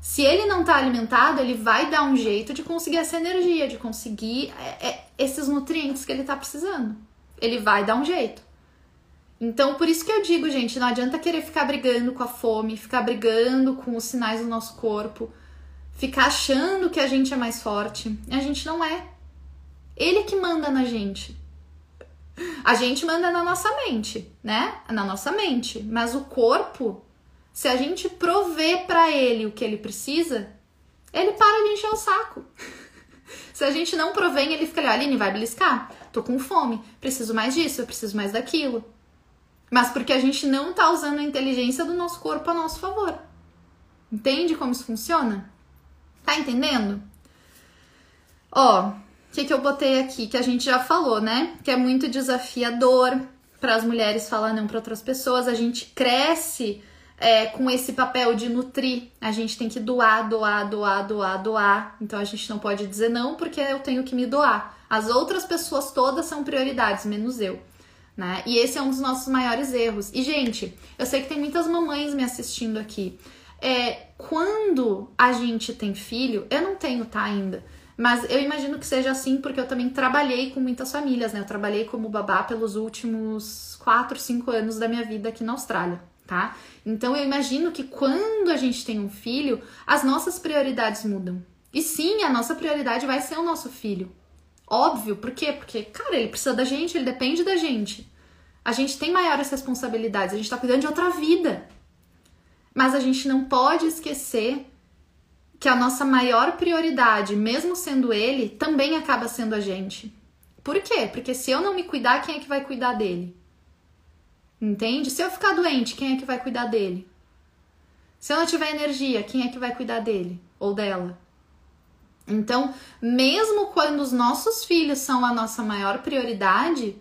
Se ele não tá alimentado, ele vai dar um jeito de conseguir essa energia, de conseguir é, é, esses nutrientes que ele tá precisando. Ele vai dar um jeito. Então, por isso que eu digo, gente, não adianta querer ficar brigando com a fome, ficar brigando com os sinais do nosso corpo, ficar achando que a gente é mais forte. A gente não é. Ele que manda na gente. A gente manda na nossa mente, né? Na nossa mente. Mas o corpo, se a gente prover para ele o que ele precisa, ele para de encher o saco. [laughs] se a gente não provém, ele fica ali, Aline, vai beliscar. Tô com fome, preciso mais disso, eu preciso mais daquilo mas porque a gente não tá usando a inteligência do nosso corpo a nosso favor. Entende como isso funciona? Tá entendendo? Ó, o que, que eu botei aqui? Que a gente já falou, né? Que é muito desafiador para as mulheres falar não para outras pessoas. A gente cresce é, com esse papel de nutrir. A gente tem que doar, doar, doar, doar, doar. Então a gente não pode dizer não porque eu tenho que me doar. As outras pessoas todas são prioridades, menos eu né? E esse é um dos nossos maiores erros. E, gente, eu sei que tem muitas mamães me assistindo aqui. É, quando a gente tem filho, eu não tenho, tá, ainda, Mas eu imagino que seja assim porque eu também trabalhei com muitas famílias, né? Eu trabalhei como babá pelos últimos 4, 5 anos da minha vida aqui na Austrália, tá? Então eu imagino que quando a gente tem um filho, as nossas prioridades mudam. E sim, a nossa prioridade vai ser o nosso filho. Óbvio, por quê? Porque, cara, ele precisa da gente, ele depende da gente. A gente tem maiores responsabilidades, a gente tá cuidando de outra vida. Mas a gente não pode esquecer que a nossa maior prioridade, mesmo sendo ele, também acaba sendo a gente. Por quê? Porque se eu não me cuidar, quem é que vai cuidar dele? Entende? Se eu ficar doente, quem é que vai cuidar dele? Se eu não tiver energia, quem é que vai cuidar dele ou dela? Então, mesmo quando os nossos filhos são a nossa maior prioridade,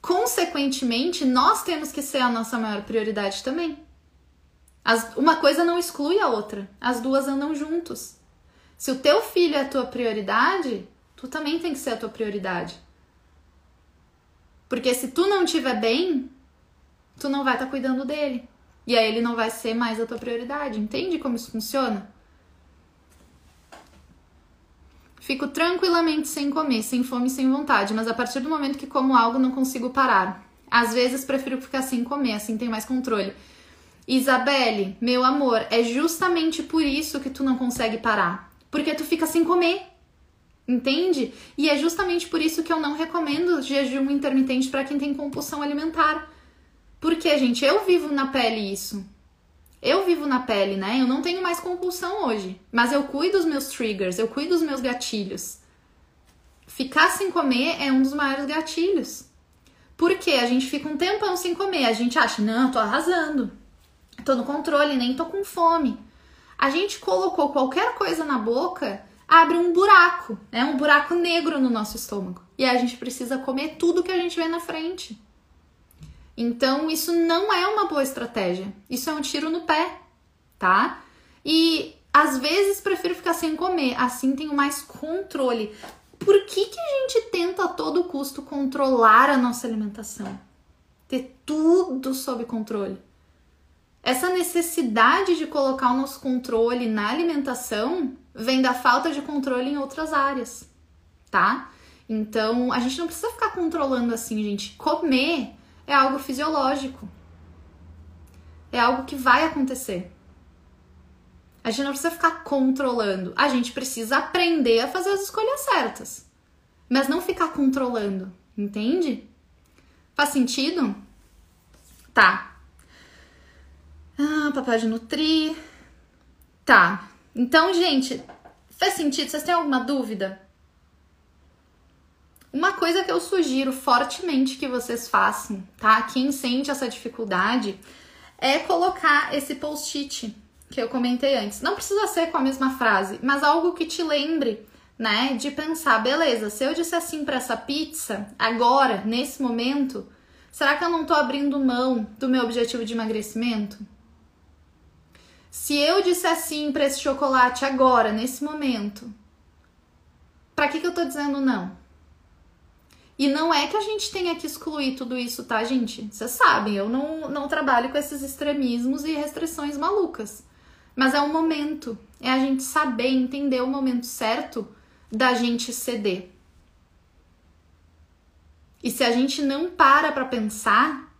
consequentemente, nós temos que ser a nossa maior prioridade também. As, uma coisa não exclui a outra. As duas andam juntos. Se o teu filho é a tua prioridade, tu também tem que ser a tua prioridade. Porque se tu não estiver bem, tu não vai estar tá cuidando dele. E aí ele não vai ser mais a tua prioridade. Entende como isso funciona? Fico tranquilamente sem comer, sem fome, sem vontade, mas a partir do momento que como algo não consigo parar. Às vezes prefiro ficar sem comer, assim tem mais controle. Isabelle, meu amor, é justamente por isso que tu não consegue parar. Porque tu fica sem comer. Entende? E é justamente por isso que eu não recomendo jejum intermitente para quem tem compulsão alimentar. Porque, gente, eu vivo na pele isso. Eu vivo na pele, né? Eu não tenho mais compulsão hoje, mas eu cuido dos meus triggers, eu cuido dos meus gatilhos. Ficar sem comer é um dos maiores gatilhos. Porque a gente fica um tempão sem comer, a gente acha, não, eu tô arrasando tô no controle, nem tô com fome. A gente colocou qualquer coisa na boca, abre um buraco, né? Um buraco negro no nosso estômago. E a gente precisa comer tudo que a gente vê na frente. Então, isso não é uma boa estratégia. Isso é um tiro no pé, tá? E às vezes prefiro ficar sem comer, assim tenho mais controle. Por que, que a gente tenta a todo custo controlar a nossa alimentação? Ter tudo sob controle. Essa necessidade de colocar o nosso controle na alimentação vem da falta de controle em outras áreas, tá? Então, a gente não precisa ficar controlando assim, gente. Comer é algo fisiológico. É algo que vai acontecer. A gente não precisa ficar controlando. A gente precisa aprender a fazer as escolhas certas. Mas não ficar controlando, entende? Faz sentido? Tá. Ah, papai de nutrir. Tá. Então, gente, faz sentido? Vocês têm alguma dúvida? Uma coisa que eu sugiro fortemente que vocês façam, tá? Quem sente essa dificuldade é colocar esse post-it que eu comentei antes. Não precisa ser com a mesma frase, mas algo que te lembre, né, de pensar, beleza, se eu disser sim para essa pizza agora, nesse momento, será que eu não tô abrindo mão do meu objetivo de emagrecimento? Se eu disser sim para esse chocolate agora, nesse momento, para que, que eu tô dizendo não? E não é que a gente tenha que excluir tudo isso, tá, gente? Vocês sabem, eu não, não trabalho com esses extremismos e restrições malucas. Mas é um momento, é a gente saber, entender o momento certo da gente ceder. E se a gente não para pra pensar,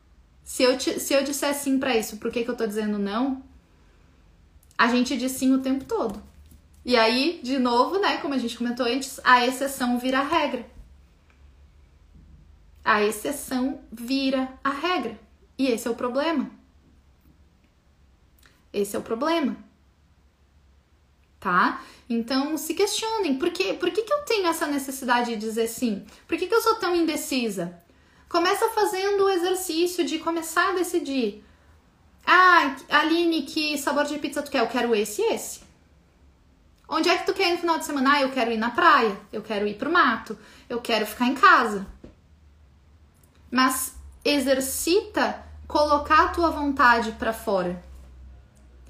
se eu, se eu disser sim para isso, por que, que eu tô dizendo não? a gente diz sim o tempo todo. E aí, de novo, né, como a gente comentou antes, a exceção vira regra. A exceção vira a regra. E esse é o problema. Esse é o problema. Tá? Então se questionem, por, quê? por que, que eu tenho essa necessidade de dizer sim? Por que, que eu sou tão indecisa? Começa fazendo o exercício de começar a decidir. Ah, Aline, que sabor de pizza tu quer? Eu quero esse e esse. Onde é que tu quer ir no final de semana? Ah, eu quero ir na praia, eu quero ir pro mato, eu quero ficar em casa. Mas exercita colocar a tua vontade para fora.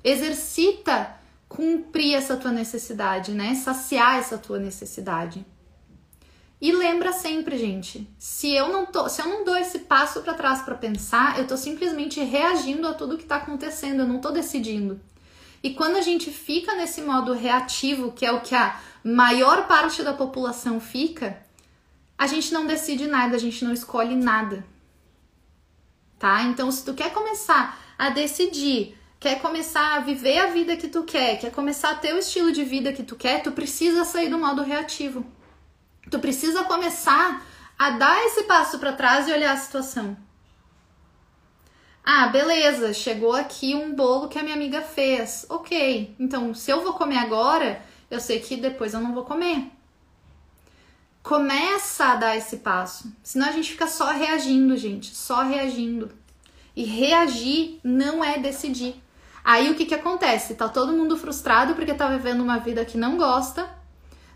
Exercita cumprir essa tua necessidade, né? Saciar essa tua necessidade. E lembra sempre, gente, se eu não tô, se eu não dou esse passo para trás para pensar, eu tô simplesmente reagindo a tudo que tá acontecendo, eu não tô decidindo. E quando a gente fica nesse modo reativo, que é o que a maior parte da população fica, a gente não decide nada, a gente não escolhe nada. Tá? Então, se tu quer começar a decidir, quer começar a viver a vida que tu quer, quer começar a ter o estilo de vida que tu quer, tu precisa sair do modo reativo. Tu precisa começar a dar esse passo para trás e olhar a situação. Ah, beleza, chegou aqui um bolo que a minha amiga fez. Ok, então se eu vou comer agora, eu sei que depois eu não vou comer. Começa a dar esse passo. Senão a gente fica só reagindo, gente. Só reagindo. E reagir não é decidir. Aí o que, que acontece? Tá todo mundo frustrado porque tá vivendo uma vida que não gosta,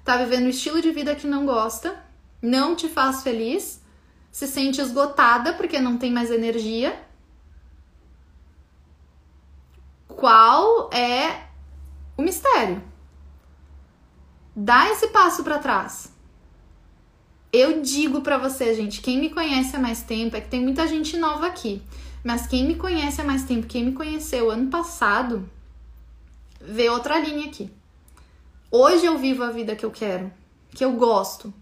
tá vivendo um estilo de vida que não gosta, não te faz feliz, se sente esgotada porque não tem mais energia. Qual é o mistério? Dá esse passo para trás. Eu digo para você, gente, quem me conhece há mais tempo, é que tem muita gente nova aqui. Mas quem me conhece há mais tempo, quem me conheceu ano passado, vê outra linha aqui. Hoje eu vivo a vida que eu quero, que eu gosto.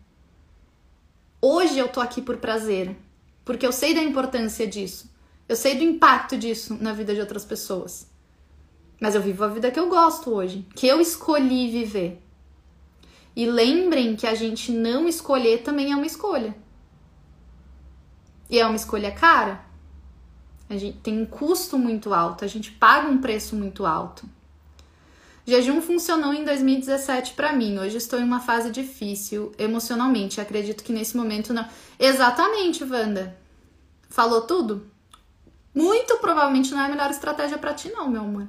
Hoje eu tô aqui por prazer, porque eu sei da importância disso. Eu sei do impacto disso na vida de outras pessoas. Mas eu vivo a vida que eu gosto hoje, que eu escolhi viver. E lembrem que a gente não escolher também é uma escolha. E é uma escolha cara. A gente tem um custo muito alto, a gente paga um preço muito alto. Jejum funcionou em 2017 para mim. Hoje estou em uma fase difícil emocionalmente. Acredito que nesse momento não. Exatamente, Wanda. Falou tudo? Muito provavelmente não é a melhor estratégia para ti, não, meu amor.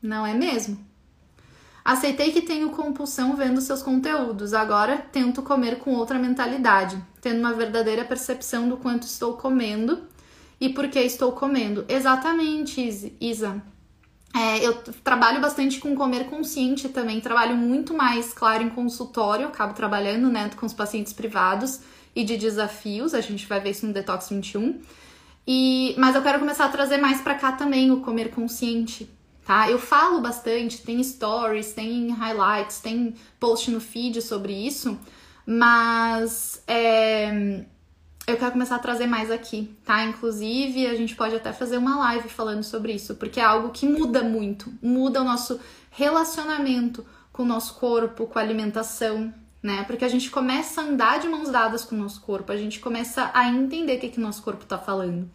Não é mesmo? Aceitei que tenho compulsão vendo seus conteúdos. Agora tento comer com outra mentalidade, tendo uma verdadeira percepção do quanto estou comendo e por que estou comendo. Exatamente, Isa. É, eu trabalho bastante com comer consciente também, trabalho muito mais, claro, em consultório, acabo trabalhando né, com os pacientes privados e de desafios, a gente vai ver isso no Detox 21. E, mas eu quero começar a trazer mais para cá também o comer consciente, tá? Eu falo bastante, tem stories, tem highlights, tem post no feed sobre isso, mas é, eu quero começar a trazer mais aqui, tá? Inclusive, a gente pode até fazer uma live falando sobre isso, porque é algo que muda muito, muda o nosso relacionamento com o nosso corpo, com a alimentação, né? Porque a gente começa a andar de mãos dadas com o nosso corpo, a gente começa a entender o que, que o nosso corpo tá falando,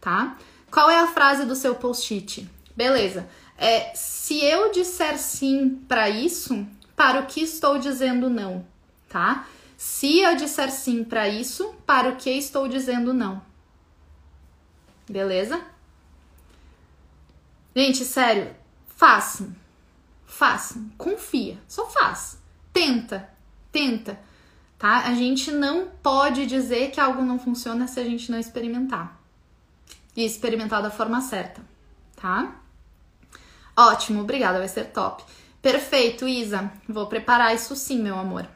tá? Qual é a frase do seu post-it? Beleza. É, se eu disser sim para isso, para o que estou dizendo não, tá? Se eu disser sim para isso, para o que estou dizendo não? Beleza? Gente, sério, façam. Façam. Confia. Só faz. Tenta. Tenta. Tá? A gente não pode dizer que algo não funciona se a gente não experimentar. E experimentar da forma certa, tá? Ótimo, obrigada, vai ser top. Perfeito, Isa. Vou preparar isso sim, meu amor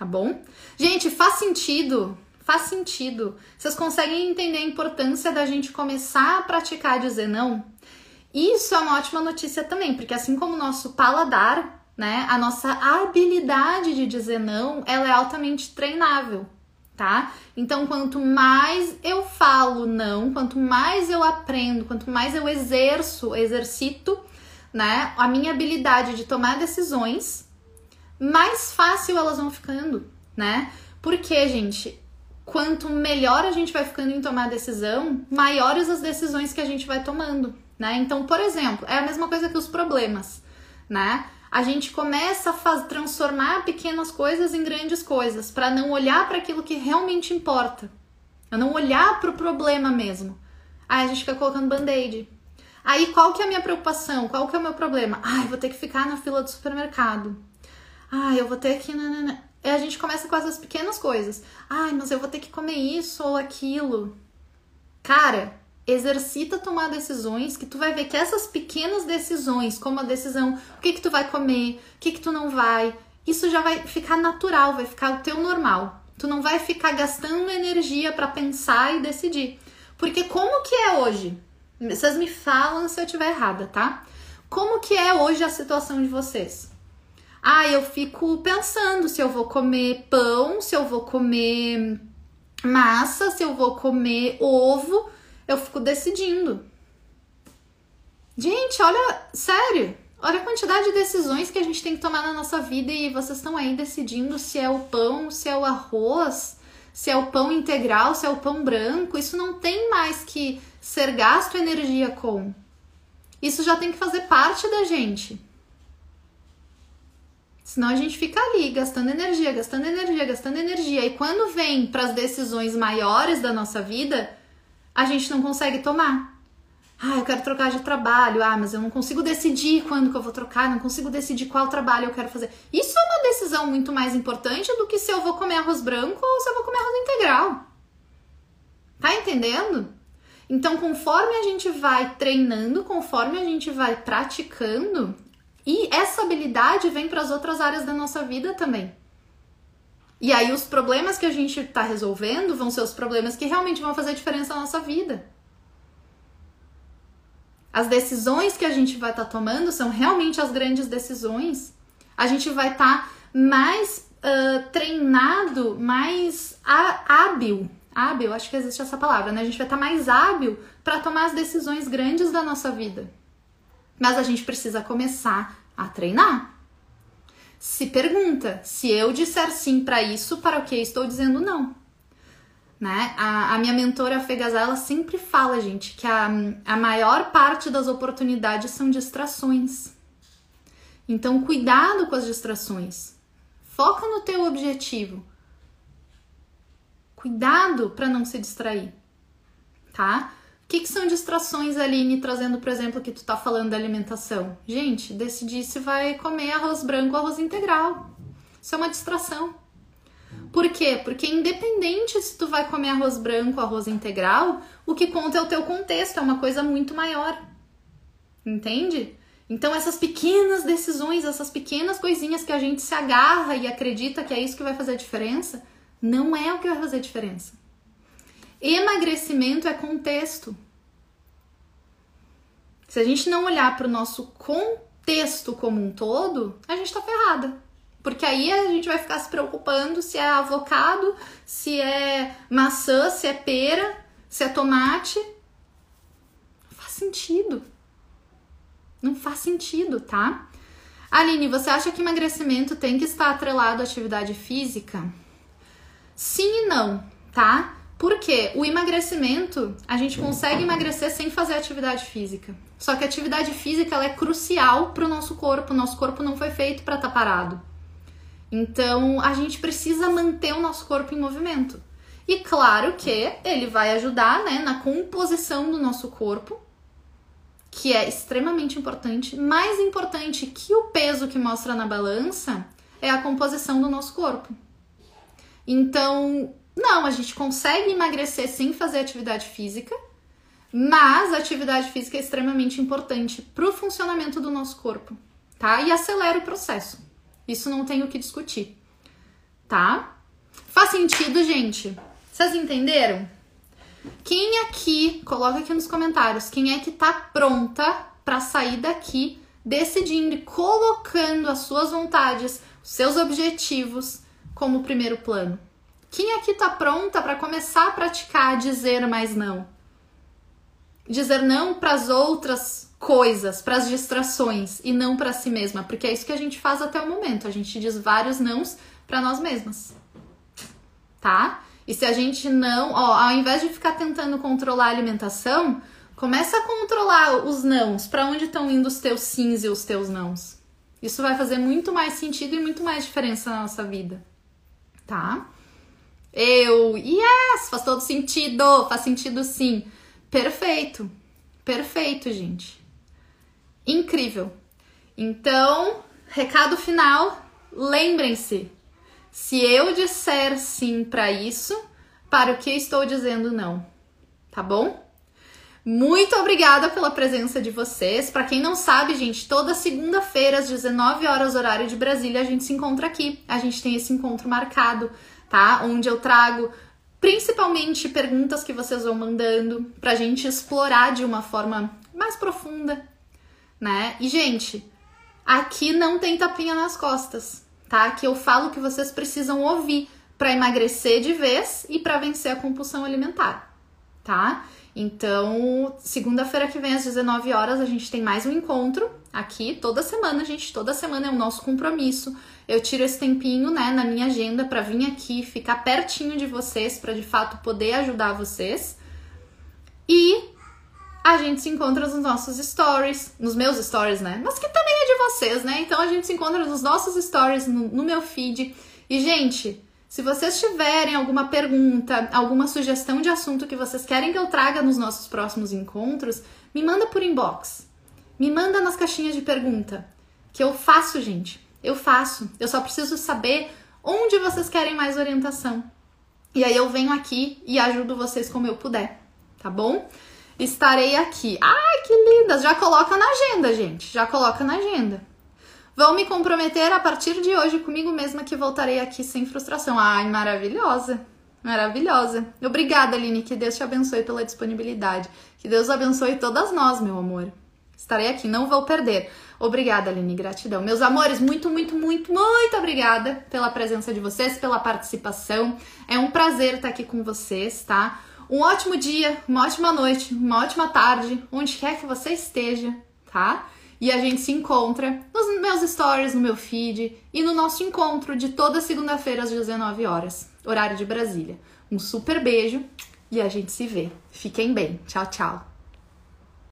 tá bom? Gente, faz sentido? Faz sentido. Vocês conseguem entender a importância da gente começar a praticar dizer não? Isso é uma ótima notícia também, porque assim como o nosso paladar, né, a nossa habilidade de dizer não, ela é altamente treinável, tá? Então, quanto mais eu falo não, quanto mais eu aprendo, quanto mais eu exerço, exercito, né, a minha habilidade de tomar decisões, mais fácil elas vão ficando, né? Porque, gente, quanto melhor a gente vai ficando em tomar decisão, maiores as decisões que a gente vai tomando, né? Então, por exemplo, é a mesma coisa que os problemas, né? A gente começa a faz, transformar pequenas coisas em grandes coisas, para não olhar para aquilo que realmente importa, a não olhar para o problema mesmo. Aí a gente fica colocando band-aid. Aí qual que é a minha preocupação? Qual que é o meu problema? Ai, vou ter que ficar na fila do supermercado. Ah, eu vou ter que. Nanana. E a gente começa com essas pequenas coisas. Ai, mas eu vou ter que comer isso ou aquilo. Cara, exercita tomar decisões que tu vai ver que essas pequenas decisões, como a decisão, o que que tu vai comer, o que que tu não vai, isso já vai ficar natural, vai ficar o teu normal. Tu não vai ficar gastando energia para pensar e decidir. Porque como que é hoje? Vocês me falam se eu estiver errada, tá? Como que é hoje a situação de vocês? Ah, eu fico pensando se eu vou comer pão, se eu vou comer massa, se eu vou comer ovo, eu fico decidindo. Gente, olha, sério, olha a quantidade de decisões que a gente tem que tomar na nossa vida e vocês estão aí decidindo se é o pão, se é o arroz, se é o pão integral, se é o pão branco. Isso não tem mais que ser gasto energia com. Isso já tem que fazer parte da gente. Senão a gente fica ali gastando energia, gastando energia, gastando energia. E quando vem para as decisões maiores da nossa vida, a gente não consegue tomar. Ah, eu quero trocar de trabalho. Ah, mas eu não consigo decidir quando que eu vou trocar, não consigo decidir qual trabalho eu quero fazer. Isso é uma decisão muito mais importante do que se eu vou comer arroz branco ou se eu vou comer arroz integral. Tá entendendo? Então, conforme a gente vai treinando, conforme a gente vai praticando, e essa habilidade vem para as outras áreas da nossa vida também. E aí os problemas que a gente está resolvendo vão ser os problemas que realmente vão fazer diferença na nossa vida. As decisões que a gente vai estar tá tomando são realmente as grandes decisões. A gente vai estar tá mais uh, treinado, mais hábil. Hábil, acho que existe essa palavra, né? A gente vai estar tá mais hábil para tomar as decisões grandes da nossa vida. Mas a gente precisa começar a treinar. Se pergunta, se eu disser sim para isso, para o que estou dizendo não? Né? A, a minha mentora Fegazá, ela sempre fala, gente, que a, a maior parte das oportunidades são distrações. Então, cuidado com as distrações. Foca no teu objetivo. Cuidado para não se distrair, tá? que, que são distrações, Aline, trazendo, por exemplo, que tu tá falando da alimentação? Gente, decidir se vai comer arroz branco ou arroz integral. Isso é uma distração. Por quê? Porque independente se tu vai comer arroz branco ou arroz integral, o que conta é o teu contexto, é uma coisa muito maior. Entende? Então essas pequenas decisões, essas pequenas coisinhas que a gente se agarra e acredita que é isso que vai fazer a diferença, não é o que vai fazer diferença. Emagrecimento é contexto. Se a gente não olhar para o nosso contexto como um todo, a gente está ferrada. Porque aí a gente vai ficar se preocupando se é avocado, se é maçã, se é pera, se é tomate. Não faz sentido. Não faz sentido, tá? Aline, você acha que emagrecimento tem que estar atrelado à atividade física? Sim e não, tá? Porque o emagrecimento, a gente consegue emagrecer sem fazer atividade física. Só que a atividade física ela é crucial para o nosso corpo. O nosso corpo não foi feito para estar tá parado. Então, a gente precisa manter o nosso corpo em movimento. E claro que ele vai ajudar né, na composição do nosso corpo, que é extremamente importante. Mais importante que o peso que mostra na balança é a composição do nosso corpo. Então, não, a gente consegue emagrecer sem fazer atividade física, mas a atividade física é extremamente importante para o funcionamento do nosso corpo, tá? E acelera o processo. Isso não tem o que discutir, tá? Faz sentido, gente? Vocês entenderam? Quem aqui, coloca aqui nos comentários, quem é que tá pronta para sair daqui decidindo e colocando as suas vontades, os seus objetivos como primeiro plano? Quem aqui tá pronta para começar a praticar dizer mais não? Dizer não para as outras coisas, para as distrações e não para si mesma, porque é isso que a gente faz até o momento. A gente diz vários nãos para nós mesmas. Tá? E se a gente não, ó, ao invés de ficar tentando controlar a alimentação, começa a controlar os nãos, para onde estão indo os teus sims e os teus nãos. Isso vai fazer muito mais sentido e muito mais diferença na nossa vida. Tá? Eu, yes, faz todo sentido, faz sentido sim. Perfeito, perfeito, gente. Incrível. Então, recado final: lembrem-se, se eu disser sim para isso, para o que estou dizendo não, tá bom? Muito obrigada pela presença de vocês. Para quem não sabe, gente, toda segunda-feira às 19 horas horário de Brasília a gente se encontra aqui. A gente tem esse encontro marcado tá? Onde eu trago principalmente perguntas que vocês vão mandando pra gente explorar de uma forma mais profunda, né? E gente, Aqui não tem tapinha nas costas, tá? Aqui eu falo o que vocês precisam ouvir para emagrecer de vez e para vencer a compulsão alimentar, tá? Então, segunda-feira que vem às 19 horas a gente tem mais um encontro aqui toda semana, gente, toda semana é o nosso compromisso. Eu tiro esse tempinho, né, na minha agenda para vir aqui, ficar pertinho de vocês para de fato poder ajudar vocês. E a gente se encontra nos nossos stories, nos meus stories, né? Mas que também é de vocês, né? Então a gente se encontra nos nossos stories, no, no meu feed. E, gente, se vocês tiverem alguma pergunta, alguma sugestão de assunto que vocês querem que eu traga nos nossos próximos encontros, me manda por inbox. Me manda nas caixinhas de pergunta. Que eu faço, gente. Eu faço. Eu só preciso saber onde vocês querem mais orientação. E aí eu venho aqui e ajudo vocês como eu puder, tá bom? Estarei aqui. Ai, que lindas! Já coloca na agenda, gente. Já coloca na agenda. Vão me comprometer a partir de hoje comigo mesma que voltarei aqui sem frustração. Ai, maravilhosa. Maravilhosa. Obrigada, Aline. Que Deus te abençoe pela disponibilidade. Que Deus abençoe todas nós, meu amor. Estarei aqui, não vou perder. Obrigada, Aline. Gratidão. Meus amores, muito, muito, muito, muito obrigada pela presença de vocês, pela participação. É um prazer estar aqui com vocês, tá? Um ótimo dia, uma ótima noite, uma ótima tarde, onde quer que você esteja, tá? E a gente se encontra nos meus stories, no meu feed e no nosso encontro de toda segunda-feira às 19 horas, horário de Brasília. Um super beijo e a gente se vê. Fiquem bem. Tchau, tchau.